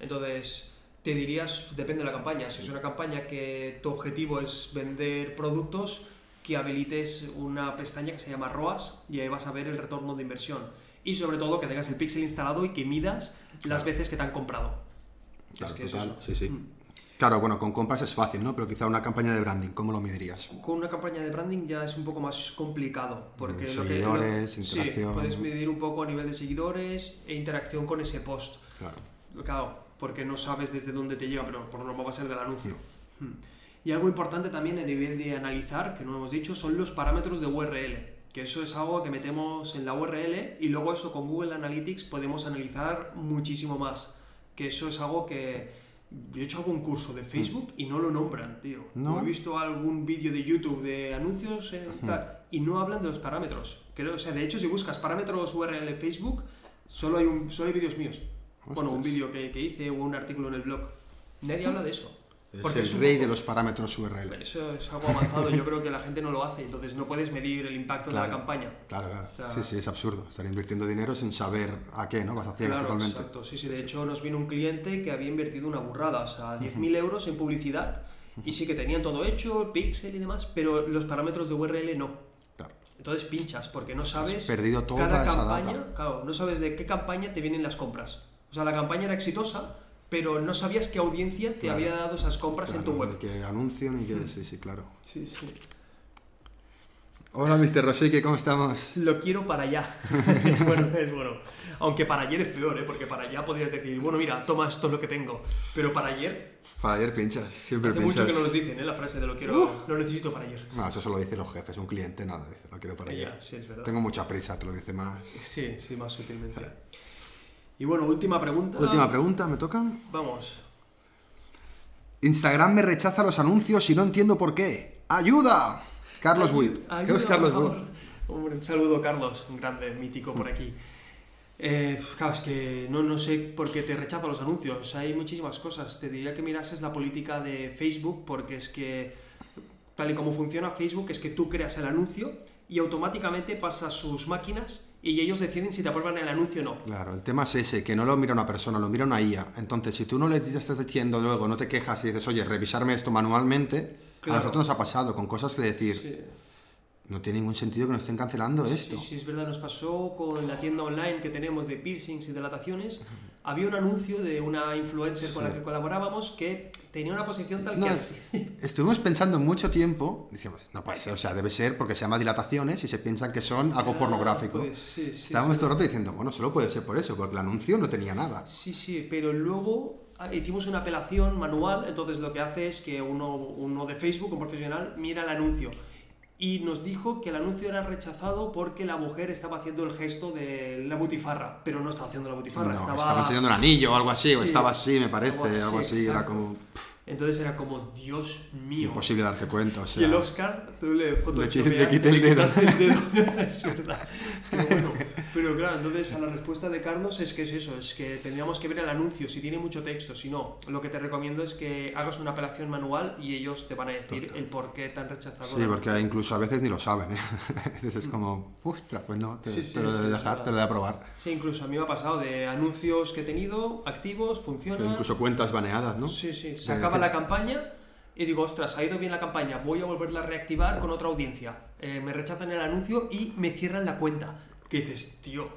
Entonces, te dirías, depende de la campaña. Si es una campaña que tu objetivo es vender productos, que habilites una pestaña que se llama ROAS y ahí vas a ver el retorno de inversión. Y sobre todo que tengas el pixel instalado y que midas las Claro. veces que te han comprado. Claro, es que es total, eso. sí, sí. Mm. Claro, bueno, con compras es fácil, ¿no? Pero quizá una campaña de branding, ¿cómo lo medirías? Con una campaña de branding ya es un poco más complicado, porque Mm, lo que seguidores, lo- interacción. Sí, puedes medir un poco a nivel de seguidores e interacción con ese post. Claro. Claro, porque no sabes desde dónde te llega, pero por lo normal va a ser del anuncio. Hmm. Y algo importante también a nivel de analizar, que no lo hemos dicho, son los parámetros de URL. Que eso es algo que metemos en la URL y luego eso con Google Analytics podemos analizar muchísimo más. Que eso es algo que yo he hecho algún curso de Facebook y no lo nombran, tío. ¿No? He visto algún vídeo de YouTube de anuncios eh, tal, y no hablan de los parámetros. Creo, o sea, de hecho, si buscas parámetros URL Facebook, solo hay, un, solo hay vídeos míos. Bueno, un vídeo que, que hice o un artículo en el blog. Nadie habla de eso. Es Porque el es rey poco- de los parámetros URL. Eso es algo avanzado, yo creo que la gente no lo hace, entonces no puedes medir el impacto de Claro. la campaña. Claro, claro. O sea- sí, sí, es absurdo. Estar invirtiendo dinero sin saber a qué, ¿no? Vas a ciegas Claro, totalmente. exacto. Sí, sí, de hecho nos vino un cliente que había invertido una burrada, o sea, 10.000 euros en publicidad y sí que tenían todo hecho, pixel y demás, pero los parámetros de URL no. Claro. Entonces pinchas porque no sabes perdido toda cada esa campaña, data. claro, no sabes de qué campaña te vienen las compras. O sea, la campaña era exitosa, pero no sabías qué audiencia te Claro. había dado esas compras en tu Claro, web. Que anuncio, ni que... Sí, sí, claro. Sí, sí. Hola, Mr. Rosique, ¿cómo estamos? Lo quiero para allá. es bueno, es bueno. Aunque para ayer es peor, ¿eh? porque para allá podrías decir, bueno, mira, toma esto es lo que tengo. Pero para ayer, Para ayer pinchas, siempre hace pinchas. mucho que no nos dicen, ¿eh? La frase de lo quiero, lo necesito para ayer. No, eso solo dicen los jefes, un cliente, nada, dice, lo quiero para ayer. sí, es verdad. Tengo mucha prisa, te lo dice más. Sí, sí, más sutilmente. Y bueno, última pregunta. Última pregunta, ¿me toca? Vamos. Instagram me rechaza los anuncios y no entiendo por qué. ¡Ayuda! Carlos Witt. ¿Qué es Carlos. Hombre, un saludo, Carlos, un grande, mítico por aquí. Eh, claro, es que no, no sé por qué te rechazo los anuncios. Hay muchísimas cosas. Te diría que mirases la política de Facebook porque es que, tal y como funciona Facebook, es que tú creas el anuncio y automáticamente pasa sus máquinas y ellos deciden si te aprueban el anuncio o no. Claro, el tema es ese, que no lo mira una persona, lo mira una IA. Entonces, si tú no le estás diciendo luego, no te quejas y dices, oye, revisarme esto manualmente, Claro. a nosotros nos ha pasado con cosas de decir, Sí. no tiene ningún sentido que nos estén cancelando esto. Sí, sí, es verdad, nos pasó con la tienda online que tenemos de piercings y dilataciones. Había un anuncio de una influencer con la Sí. que colaborábamos que tenía una posición tal No, que así. Estuvimos pensando mucho tiempo, decíamos, no puede ser, o sea, debe ser porque se llama dilataciones y se piensan que son algo Ah, pornográfico. pues sí, sí, Estábamos sí. todo el rato diciendo, bueno, solo puede ser por eso, porque el anuncio no tenía nada. Sí, sí, pero luego ah, hicimos una apelación manual, entonces lo que hace es que uno, uno de Facebook, un profesional, mira el anuncio y nos dijo que el anuncio era rechazado porque la mujer estaba haciendo el gesto de la butifarra, pero no estaba haciendo la butifarra, No, estaba... estaba... enseñando un anillo o algo así, o estaba así, me parece, algo algo así, era como Entonces era como, Dios mío. imposible darte cuenta, o Y sea... el Oscar, tú le Le photoshopeaste, le quité el dedo. quitaste el dedo. es verdad. Pero bueno, pero claro, entonces a la respuesta de Carlos es que es eso, es que tendríamos que ver el anuncio, si tiene mucho texto, si no, lo que te recomiendo es que hagas una apelación manual y ellos te van a decir el por qué te han rechazado. Sí, porque anuncio. incluso a veces ni lo saben, ¿eh? A veces es como, ostras, pues no, te, Sí, sí, te lo sí, de dejar, te lo de aprobar. Sí, incluso a mí me ha pasado de anuncios que he tenido, activos, Pero funcionan. incluso cuentas baneadas, ¿no? Sí, sí, se De- acaba la campaña y digo, ostras, ha ido bien la campaña, voy a volverla a reactivar con otra audiencia. Eh, me rechazan el anuncio y me cierran la cuenta. Que dices, tío,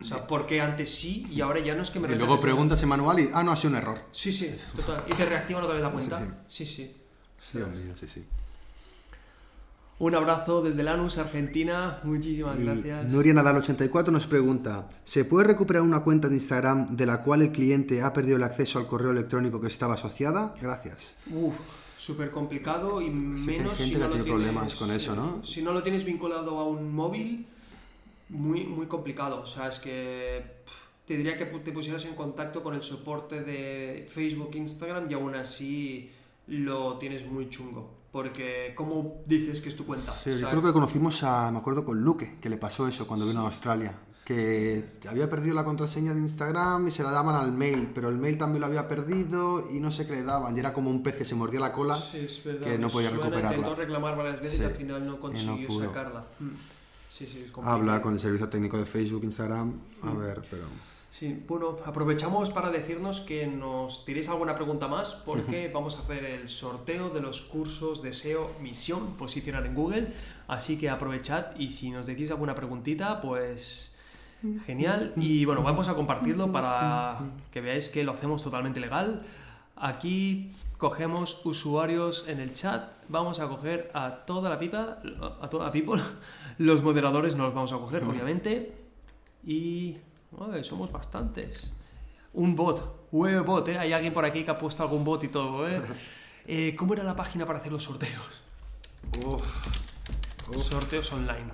o sea, ¿por qué antes sí y ahora ya no es que me Y rechacen? luego preguntas en manual y, ah, no, ha sido un error. Sí, sí, total. Y te reactivan otra vez la cuenta. Sí, sí. Dios mío, sí, sí. Un abrazo desde Lanús, Argentina. Muchísimas Y gracias. Nuria Nadal84 nos pregunta, ¿se puede recuperar una cuenta de Instagram de la cual el cliente ha perdido el acceso al correo electrónico que estaba asociada? Gracias. Uf, súper complicado y que hay menos gente si que no lo tiene tienes, problemas con eso, ¿no? Si no lo tienes vinculado a un móvil, muy, muy complicado. O sea, es que pff, te diría que te pusieras en contacto con el soporte de Facebook, Instagram y aún así lo tienes muy chungo. Porque, ¿cómo dices que es tu cuenta? Sí, O yo creo que conocimos a, me acuerdo con Luque, que le pasó eso cuando vino a Australia, que había perdido la contraseña de Instagram y se la daban al mail, pero el mail también lo había perdido y no sé qué le daban, y era como un pez que se mordía la cola. Sí, es verdad. que no podía suena, recuperarla. Intentó reclamar varias veces Sí, y al final no consiguió sacarla. Mm. Sí, sí, es. Habla con el servicio técnico de Facebook, Instagram, a Mm. ver, pero... Sí, bueno, aprovechamos para decirnos que nos tiréis alguna pregunta más porque vamos a hacer el sorteo de los cursos de SEO Misión Posicionar en Google. Así que aprovechad y si nos decís alguna preguntita, pues genial. Y bueno, vamos a compartirlo para que veáis que lo hacemos totalmente legal. Aquí cogemos usuarios en el chat, vamos a coger a toda la pipa, a toda la people, los moderadores no los vamos a coger, obviamente, y Uy, somos bastantes. Un bot, web bot, ¿eh? Hay alguien por aquí que ha puesto algún bot y todo, ¿eh? Eh, ¿Cómo era la página para hacer los sorteos? Uf. Sorteos online.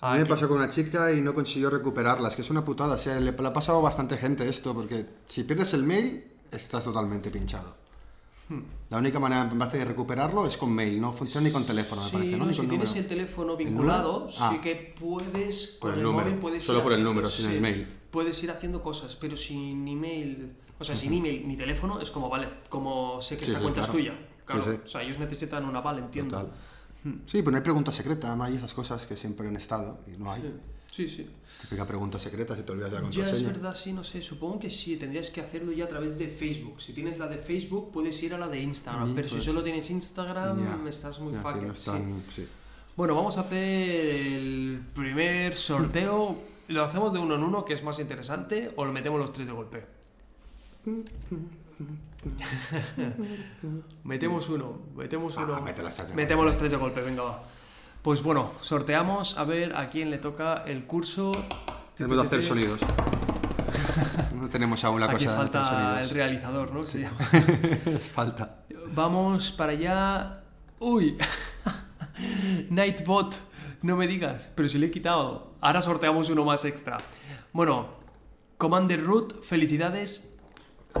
A mí me pasó con una chica y no consiguió recuperarla. Es que es una putada. O sea, le, le ha pasado a bastante gente esto, porque si pierdes el mail, estás totalmente pinchado. Hmm. La única manera, me parece, de recuperarlo es con mail. No funciona ni con teléfono, me Sí, parece. ¿no? no, si con tienes número. el teléfono vinculado, Ah. sí que puedes Con el el, número, móvil puedes solo por el número, sin el mail. Puedes ir haciendo cosas, pero sin email, o sea, sin email ni teléfono es como vale, como sé que esta cuenta claro. es tuya. Claro, o sea, ellos necesitan una aval, entiendo. Total. Sí, pero no hay pregunta secreta, no hay esas cosas que siempre han estado y no hay. Sí, sí. Típica pregunta secreta si te olvidas de la Ya es contraseña. verdad, sí, no sé, supongo que sí, tendrías que hacerlo ya a través de Facebook. Si tienes la de Facebook, puedes ir a la de Instagram, Sí, pero pues- si solo tienes Instagram, estás muy no están- sí. Bueno, vamos a hacer el primer sorteo. ¿Lo hacemos de uno en uno, que es más interesante, o lo metemos los tres de golpe? metemos uno, metemos Ah, uno. de metemos los tres de golpe, venga, va. Pues bueno, sorteamos a ver a quién le toca el curso. Tenemos que hacer sonidos. No tenemos aún la Aquí cosa de hacer falta el realizador, ¿no? Llama. falta. Vamos para allá. Uy, Nightbot, no me digas, pero si le he quitado. Ahora sorteamos uno más extra. Bueno, Commander Root, felicidades.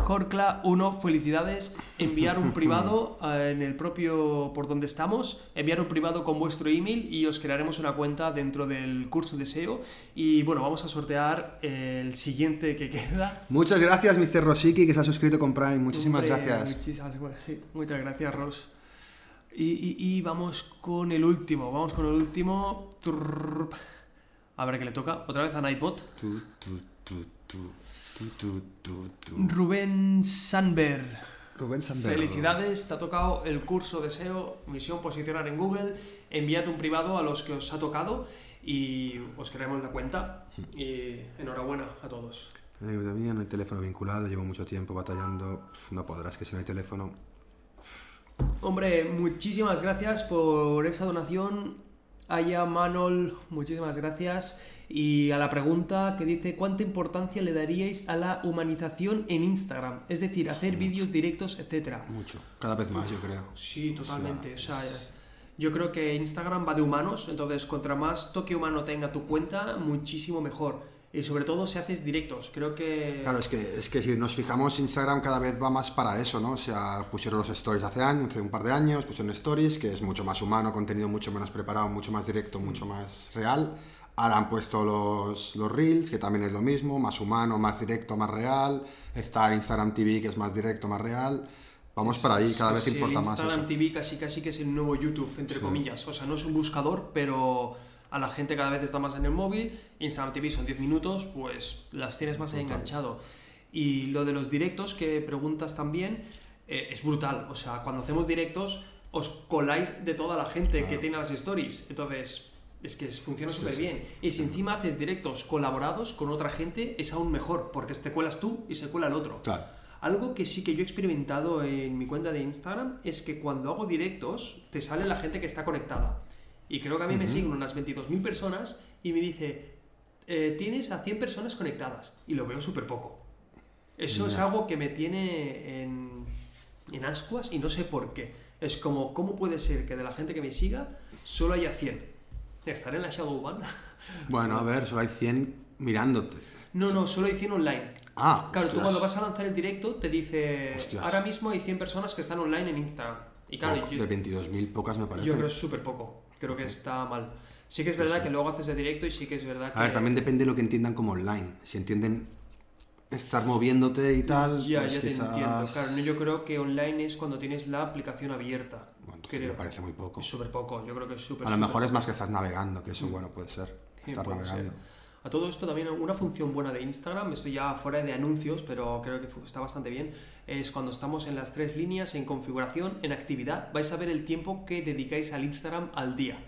Jorkla 1, felicidades. Enviar un privado eh, en el propio por donde estamos. Enviar un privado con vuestro email y os crearemos una cuenta dentro del curso de SEO. Y bueno, vamos a sortear el siguiente que queda. Muchas gracias, Mr. Rosiki, que se ha suscrito con Prime. Muchísimas Hombre, gracias. muchísimas- muchas gracias, Ross. Y, y- y vamos con el último. Vamos con el último. A ver qué le toca. Otra vez a Nightbot. Tu, tu, tu, tu, tu, tu, tu, tu. Rubén Sanber. Rubén. Felicidades, te ha tocado el curso de SEO, misión posicionar en Google. Enviad un privado a los que os ha tocado y os creamos la cuenta. Y enhorabuena a todos. Ay, todavía no hay teléfono vinculado, llevo mucho tiempo batallando. No podrás, que si no hay teléfono. Hombre, muchísimas gracias por esa donación. Aya Manol, muchísimas gracias. Y a la pregunta que dice, ¿cuánta importancia le daríais a la humanización en Instagram? Es decir, hacer vídeos directos, etcétera. Mucho. Cada vez más, yo creo. Sí, totalmente. O sea, yo creo que Instagram va de humanos, entonces contra más toque humano tenga tu cuenta, muchísimo mejor. Y sobre todo si haces directos. Creo que... Claro, es que, es que si nos fijamos, Instagram cada vez va más para eso, ¿no? O sea, pusieron los stories hace años, hace un par de años, pusieron stories, que es mucho más humano, contenido mucho menos preparado, mucho más directo, mucho más real. Ahora han puesto los, los reels, que también es lo mismo, más humano, más directo, más real. Está Instagram TV, que es más directo, más real. Vamos para ahí, cada vez Sí, importa más Instagram eso. TV casi casi que es el nuevo YouTube, entre comillas. O sea, no es un buscador, pero a la gente cada vez está más en el móvil. Instagram TV son 10 minutos, pues las tienes más ahí enganchado. Y lo de los directos que preguntas también, eh, es brutal. O sea, cuando hacemos directos, os coláis de toda la gente que tiene las stories. Entonces, es que funciona súper bien. Y si encima haces directos colaborados con otra gente, es aún mejor, porque te cuelas tú y se cuela el otro. Claro. Algo que sí que yo he experimentado en mi cuenta de Instagram es que cuando hago directos te sale la gente que está conectada. Y creo que a mí me siguen unas 22.000 personas y me dice, eh, tienes a 100 personas conectadas. Y lo veo súper poco. Eso es algo que me tiene en, en ascuas y no sé por qué. Es como, ¿cómo puede ser que de la gente que me siga solo haya 100? ¿Estaré en la Shadow Ban? Bueno, a ver, solo hay 100 mirándote. No, no, solo hay 100 online. Ah, Claro, tú cuando vas a lanzar el directo te dice, Hostias. ahora mismo hay 100 personas que están online en Instagram. Y claro, yo, de 22.000 pocas me parece. yo creo que es súper poco. Creo que está mal. Sí que es verdad que luego haces el directo y sí que es verdad que... A ver, también depende de lo que entiendan como online. Si entienden estar moviéndote y tal, Ya, pues ya te quizás- entiendo. Claro, no, yo creo que online es cuando tienes la aplicación abierta. Bueno, creo. me parece muy poco. Es súper poco, yo creo que es súper A lo mejor es más que estás navegando, que eso, bueno, puede ser. Sí, Estar puede ser. navegando. A todo esto también una función buena de Instagram, estoy ya fuera de anuncios, pero creo que está bastante bien, es cuando estamos en las tres líneas, en configuración, en actividad, vais a ver el tiempo que dedicáis al Instagram al día.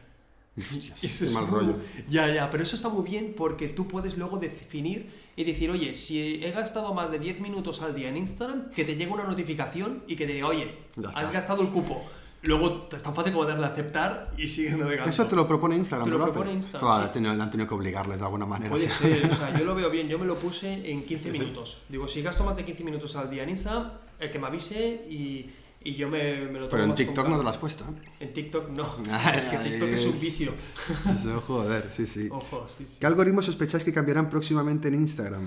Hostias, Eso es mal muy- rollo. Ya, ya, pero eso está muy bien porque tú puedes luego definir y decir, oye, si he gastado más de 10 minutos al día en Instagram, que te llegue una notificación y que te diga, oye, has gastado el cupo. Luego es tan fácil como darle a aceptar y sigues navegando. Eso te lo propone Instagram, Te ¿tú lo haces? propone Instagram, sí. han tenido- han tenido que obligarles de alguna manera. Puede sí. ser, o sea, yo lo veo bien, yo me lo puse en 15 minutos. Digo, si gasto más de 15 minutos al día en Instagram, el que me avise y, y yo me, me lo tomo Pero en TikTok no te lo has puesto. ¿eh? En TikTok no. Ay, es que TikTok es un es- vicio. Eso, joder, sí, sí. Ojo, sí, sí. ¿Qué algoritmos sospecháis que cambiarán próximamente en Instagram?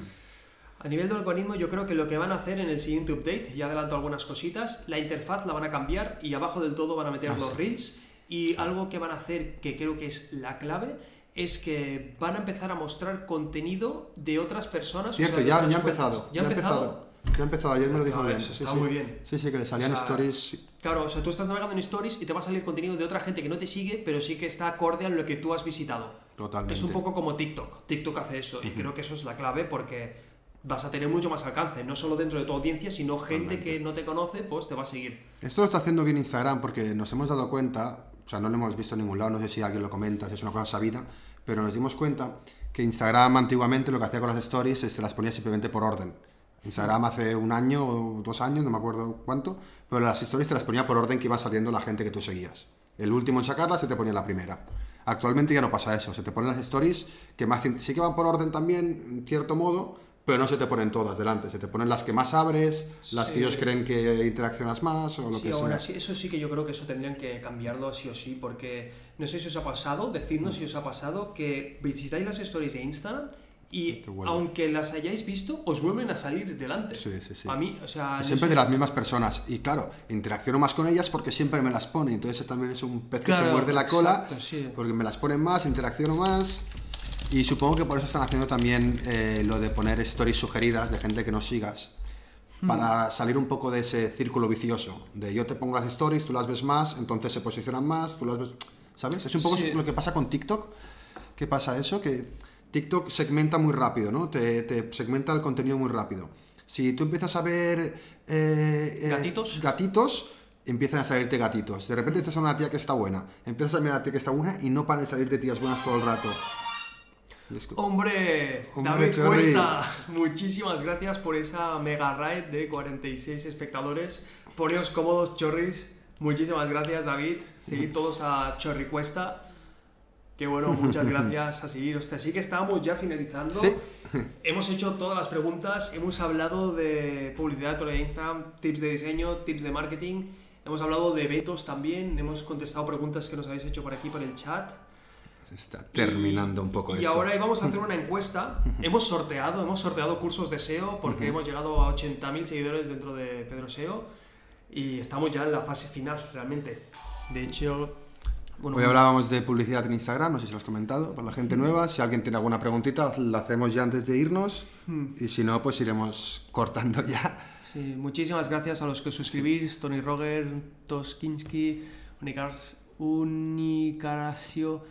A nivel de algoritmo, yo creo que lo que van a hacer en el siguiente update, ya adelanto algunas cositas, la interfaz la van a cambiar y abajo del todo van a meter Ah, los sí. reels. Y algo que van a hacer, que creo que es la clave, es que van a empezar a mostrar contenido de otras personas. o Cierto, sea, de ya, otras ya ha cuentas. empezado. ¿Ya ha empezado? Ya ha empezado, ayer me lo dijo bien. Sí, está sí. muy bien. Sí, sí, que le salían O sea, stories. Claro, o sea, tú estás navegando en stories y te va a salir contenido de otra gente que no te sigue, pero sí que está acorde a lo que tú has visitado. Totalmente. Es un poco como TikTok. TikTok hace eso y creo que eso es la clave porque vas a tener mucho más alcance, no solo dentro de tu audiencia, sino gente que no te conoce, pues te va a seguir. Esto lo está haciendo bien Instagram porque nos hemos dado cuenta, o sea, no lo hemos visto en ningún lado, no sé si alguien lo comenta, si es una cosa sabida, pero nos dimos cuenta que Instagram antiguamente lo que hacía con las stories es se las ponía simplemente por orden. Instagram hace un año o dos años, no me acuerdo cuánto, pero las stories te las ponía por orden que iba saliendo la gente que tú seguías. El último en sacarlas se te ponía la primera. Actualmente ya no pasa eso, se te ponen las stories que más sí que van por orden también, en cierto modo, pero no se te ponen todas delante, se te ponen las que más abres, las que Sí. ellos creen que interaccionas más o lo Sí, que sea. sí, eso sí que yo creo que eso tendrían que cambiarlo sí o sí, porque no sé si os ha pasado, decidnos si os ha pasado que visitáis las stories de Instagram y aunque las hayáis visto, os vuelven a salir delante. Sí, sí, sí. A mí, o sea, no Siempre de las mismas personas. Y claro, interacciono más con ellas porque siempre me las pone. Entonces también es un pez que se muerde la cola. exacto, sí. Porque me las ponen más, interacciono más. Y supongo que por eso están haciendo también eh, lo de poner stories sugeridas de gente que no sigas. Para salir un poco de ese círculo vicioso. De yo te pongo las stories, tú las ves más, entonces se posicionan más, tú las ves... ¿Sabes? Es un poco Sí. lo que pasa con TikTok. ¿Qué pasa eso? Que TikTok segmenta muy rápido, ¿no? Te, te segmenta el contenido muy rápido. Si tú empiezas a ver... eh, eh, ¿Gatitos? Gatitos, empiezan a salirte gatitos. De repente estás a una tía que está buena. Empiezas a mirar a una tía que está buena y no paran de salirte tías buenas todo el rato. Hombre, Hombre, David. Cuesta, muchísimas gracias por esa mega raid de 46 espectadores. Poneos cómodos, chorris. Muchísimas gracias, David. Seguid todos a Chorri Cuesta. Que bueno, muchas gracias a seguir. Hostia, sí que estamos ya finalizando. Sí. Hemos hecho todas las preguntas, hemos hablado de publicidad de Instagram, tips de diseño, tips de marketing, hemos hablado de eventos también, hemos contestado preguntas que nos habéis hecho por aquí, por el chat. Se está terminando un poco Y esto. ahora vamos a hacer una encuesta. hemos sorteado, hemos sorteado cursos de SEO porque hemos llegado a 80.000 seguidores dentro de Pedro SEO y estamos ya en la fase final realmente. De hecho, bueno, Hoy hablábamos de publicidad en Instagram, no sé si lo has comentado, para la gente nueva. Si alguien tiene alguna preguntita, la hacemos ya antes de irnos. Hmm. Y si no, pues iremos cortando ya. Sí, muchísimas gracias a los que os suscribís, Tony Roger, Toskinski, Unicars, Unicarasio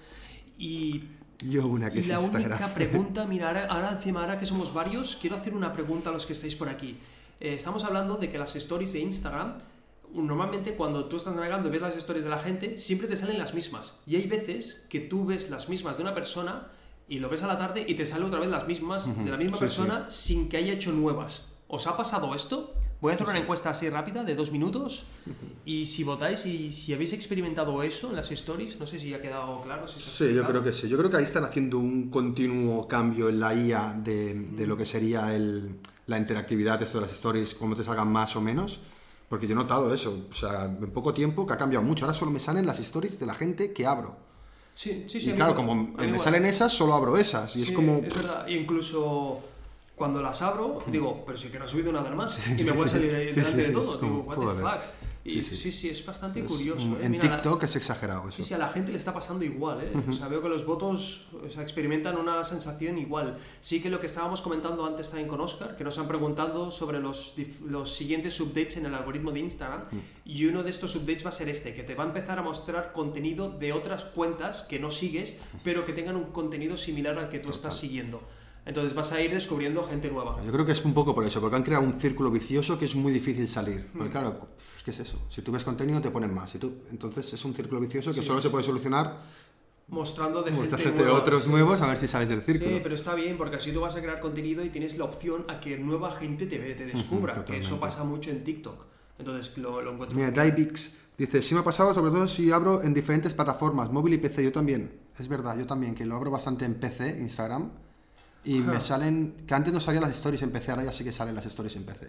y, Yo una que y es la Instagram. única pregunta, mira, ahora, ahora encima, ahora que somos varios, quiero hacer una pregunta a los que estáis por aquí. Eh, estamos hablando de que las stories de Instagram, normalmente cuando tú estás navegando y ves las stories de la gente, siempre te salen las mismas. Y hay veces que tú ves las mismas de una persona y lo ves a la tarde y te sale otra vez las mismas de la misma Sí, persona sin que haya hecho nuevas. ¿Os ha pasado esto? Voy a hacer una encuesta así rápida de dos minutos y si votáis y si habéis experimentado eso en las stories, no sé si ha quedado claro. Si Sí, yo creo que sí. Yo creo que ahí están haciendo un continuo cambio en la IA de, de lo que sería el- la interactividad esto de las stories, cómo te salgan más o menos. Porque yo he notado eso. O sea, en poco tiempo que ha cambiado mucho. Ahora solo me salen las stories de la gente que abro. Sí, sí, sí. y mí claro, como me igual. salen esas, solo abro esas. Y es Sí, como... Es verdad, incluso cuando las abro, digo, pero sí que no he subido nada más. Y me voy a salir delante de todo. Digo, what the fuck. Y Sí, sí, sí. es bastante es- curioso. ¿eh? en Mira, la- TikTok es exagerado eso. Sí, sí, a la gente le está pasando igual, ¿eh? O sea, veo que los votos o sea, experimentan una sensación igual. Sí que lo que estábamos comentando antes también con Oscar, que nos han preguntado sobre los, los siguientes updates en el algoritmo de Instagram, y uno de estos updates va a ser este, que te va a empezar a mostrar contenido de otras cuentas que no sigues, pero que tengan un contenido similar al que tú estás siguiendo. Entonces vas a ir descubriendo gente nueva. Yo creo que es un poco por eso, porque han creado un círculo vicioso que es muy difícil salir. Hmm. Porque claro, es que es eso. Si tú ves contenido te ponen más. Y tú, entonces es un círculo vicioso que solo se puede solucionar mostrando de gente nueva. otros Sí. nuevos a ver si sabes del Sí, círculo. pero está bien porque así tú vas a crear contenido y tienes la opción a que nueva gente te, ve, te descubra, que eso pasa mucho en TikTok. Entonces lo, lo encuentro. Mira, Divix dice, sí me ha pasado, sobre todo si abro en diferentes plataformas, móvil y PC, yo también. Es verdad, yo también, que lo abro bastante en PC, Instagram, y me Ajá. salen, que antes no salían las stories en PC, ahora ya sí que salen las stories en PC.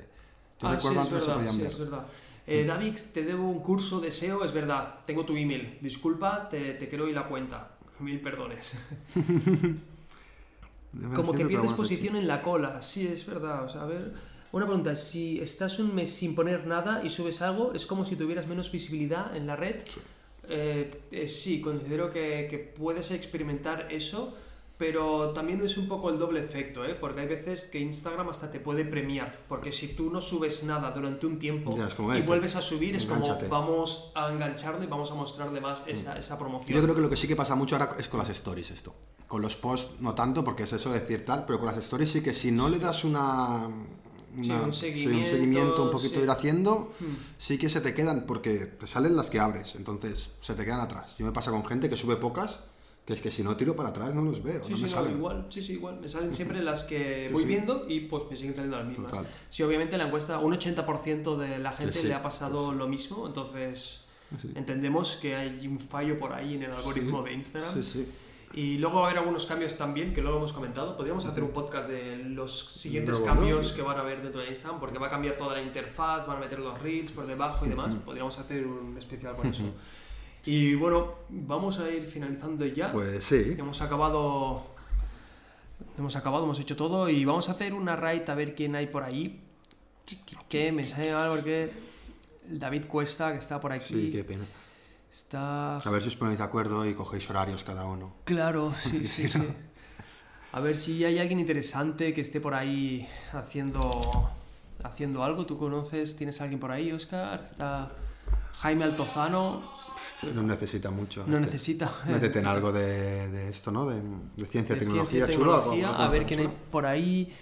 Yo Ah, sí, recuerdo es antes no se verdad, podían sí, ver. es verdad. Eh, Davix, te debo un curso de SEO, es verdad. Tengo tu email. Disculpa, te, te quiero ir la cuenta. Mil perdones. Como que pierdes posición en la cola. Sí, es verdad. O sea, a ver. Una pregunta, si estás un mes sin poner nada y subes algo, ¿es como si tuvieras menos visibilidad en la red? Eh, eh, sí, considero que, que puedes experimentar eso, pero también es un poco el doble efecto, ¿eh? porque hay veces que Instagram hasta te puede premiar, porque si tú no subes nada durante un tiempo Ya, como, y vuelves a subir, es como vamos a engancharlo y vamos a mostrarle más esa, esa promoción. Yo creo que lo que sí que pasa mucho ahora es con las stories esto. Con los posts no tanto, porque es eso de decir tal, pero con las stories sí que si no le das una... Sí, una- un sí, seguimiento, seguimiento, un poquito sí. ir haciendo, Hmm. sí que se te quedan, porque te salen las que abres, entonces se te quedan atrás. Yo me pasa con gente que sube pocas, que es que si no tiro para atrás no los veo, Sí, no sí, me no, salen. igual, sí, sí, igual. Me salen siempre las que Sí, voy sí. viendo y pues me siguen saliendo las mismas. Total. Sí, obviamente la encuesta, un 80% de la gente le ha pasado lo mismo, entonces Sí. entendemos que hay un fallo por ahí en el algoritmo de Instagram. Sí, sí. Y luego va a haber algunos cambios también, que luego hemos comentado. Podríamos hacer un podcast de los siguientes Nuevo, ¿no? cambios que van a haber dentro de Instagram, porque va a cambiar toda la interfaz, van a meter los reels por debajo y demás. Podríamos hacer un especial con eso. Y bueno, vamos a ir finalizando ya. Pues sí. Hemos acabado. Hemos acabado, hemos hecho todo y vamos a hacer una raid a ver quién hay por ahí. Que me sale algo porque David Cuesta, que está por aquí, Sí, qué pena. está. A ver si os ponéis de acuerdo y cogéis horarios cada uno. Claro, sí, sí, sí. A ver si hay alguien interesante que esté por ahí haciendo, haciendo algo. ¿Tú conoces? ¿Tienes a alguien por ahí, Oscar? Está Jaime Altozano. No necesita mucho. No este. necesita. Métete en algo de, de esto, ¿no? De, de ciencia, de tecnología, chulo. a ver quién hay por ahí.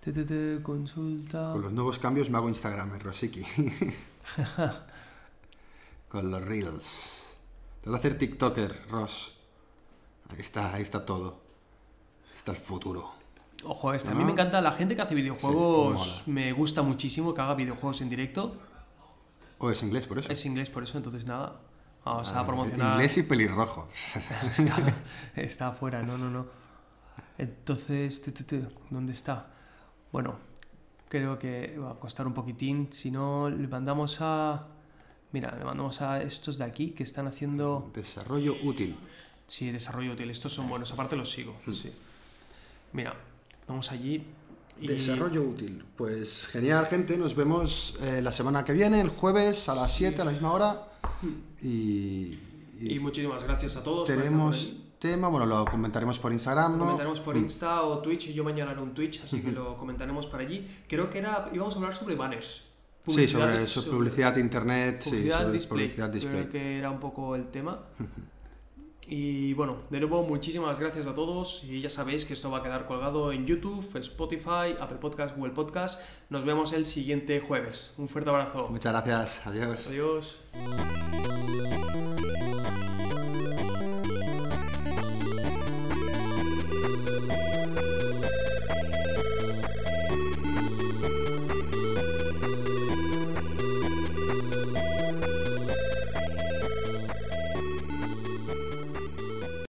Te, te, te, consulta. Con los nuevos cambios me hago Instagram, Rosiki. Con los Reels. Te voy a hacer TikToker, Ross. Ahí está, ahí está todo. Ahí está el futuro. Ojo, este. A mí me encanta la gente que hace Sí, videojuegos. me gusta muchísimo que haga videojuegos en directo. O es inglés, por eso. Es inglés por eso, entonces nada. Vamos Ah, a promocionar. Inglés y pelirrojo. Está, está afuera, no, no, no. Entonces, ¿dónde está? Bueno, creo que va a costar un poquitín. Si no, le mandamos a. Mira, le mandamos a estos de aquí que están haciendo. Desarrollo útil. Sí, desarrollo útil. Estos son buenos, aparte los sigo. Sí. Mira, vamos allí. Y... Desarrollo útil. Pues genial, gente. Nos vemos eh, la semana que viene, el jueves a las 7 a la misma hora. Y, y Y muchísimas gracias a todos. tenemos tema, bueno, lo comentaremos por Instagram, Lo ¿no? comentaremos por Insta o Twitch. Yo mañana haré un Twitch, así que lo comentaremos por allí. Creo que era íbamos a hablar sobre banners. Sí, sobre, sobre publicidad, internet, sí, Publicidad sobre display. publicidad display. Creo que era un poco el tema. Y bueno, de nuevo, muchísimas gracias a todos. Y ya sabéis que esto va a quedar colgado en YouTube, Spotify, Apple Podcast, Google Podcast. Nos vemos el siguiente jueves. Un fuerte abrazo. Muchas gracias, adiós. Adiós.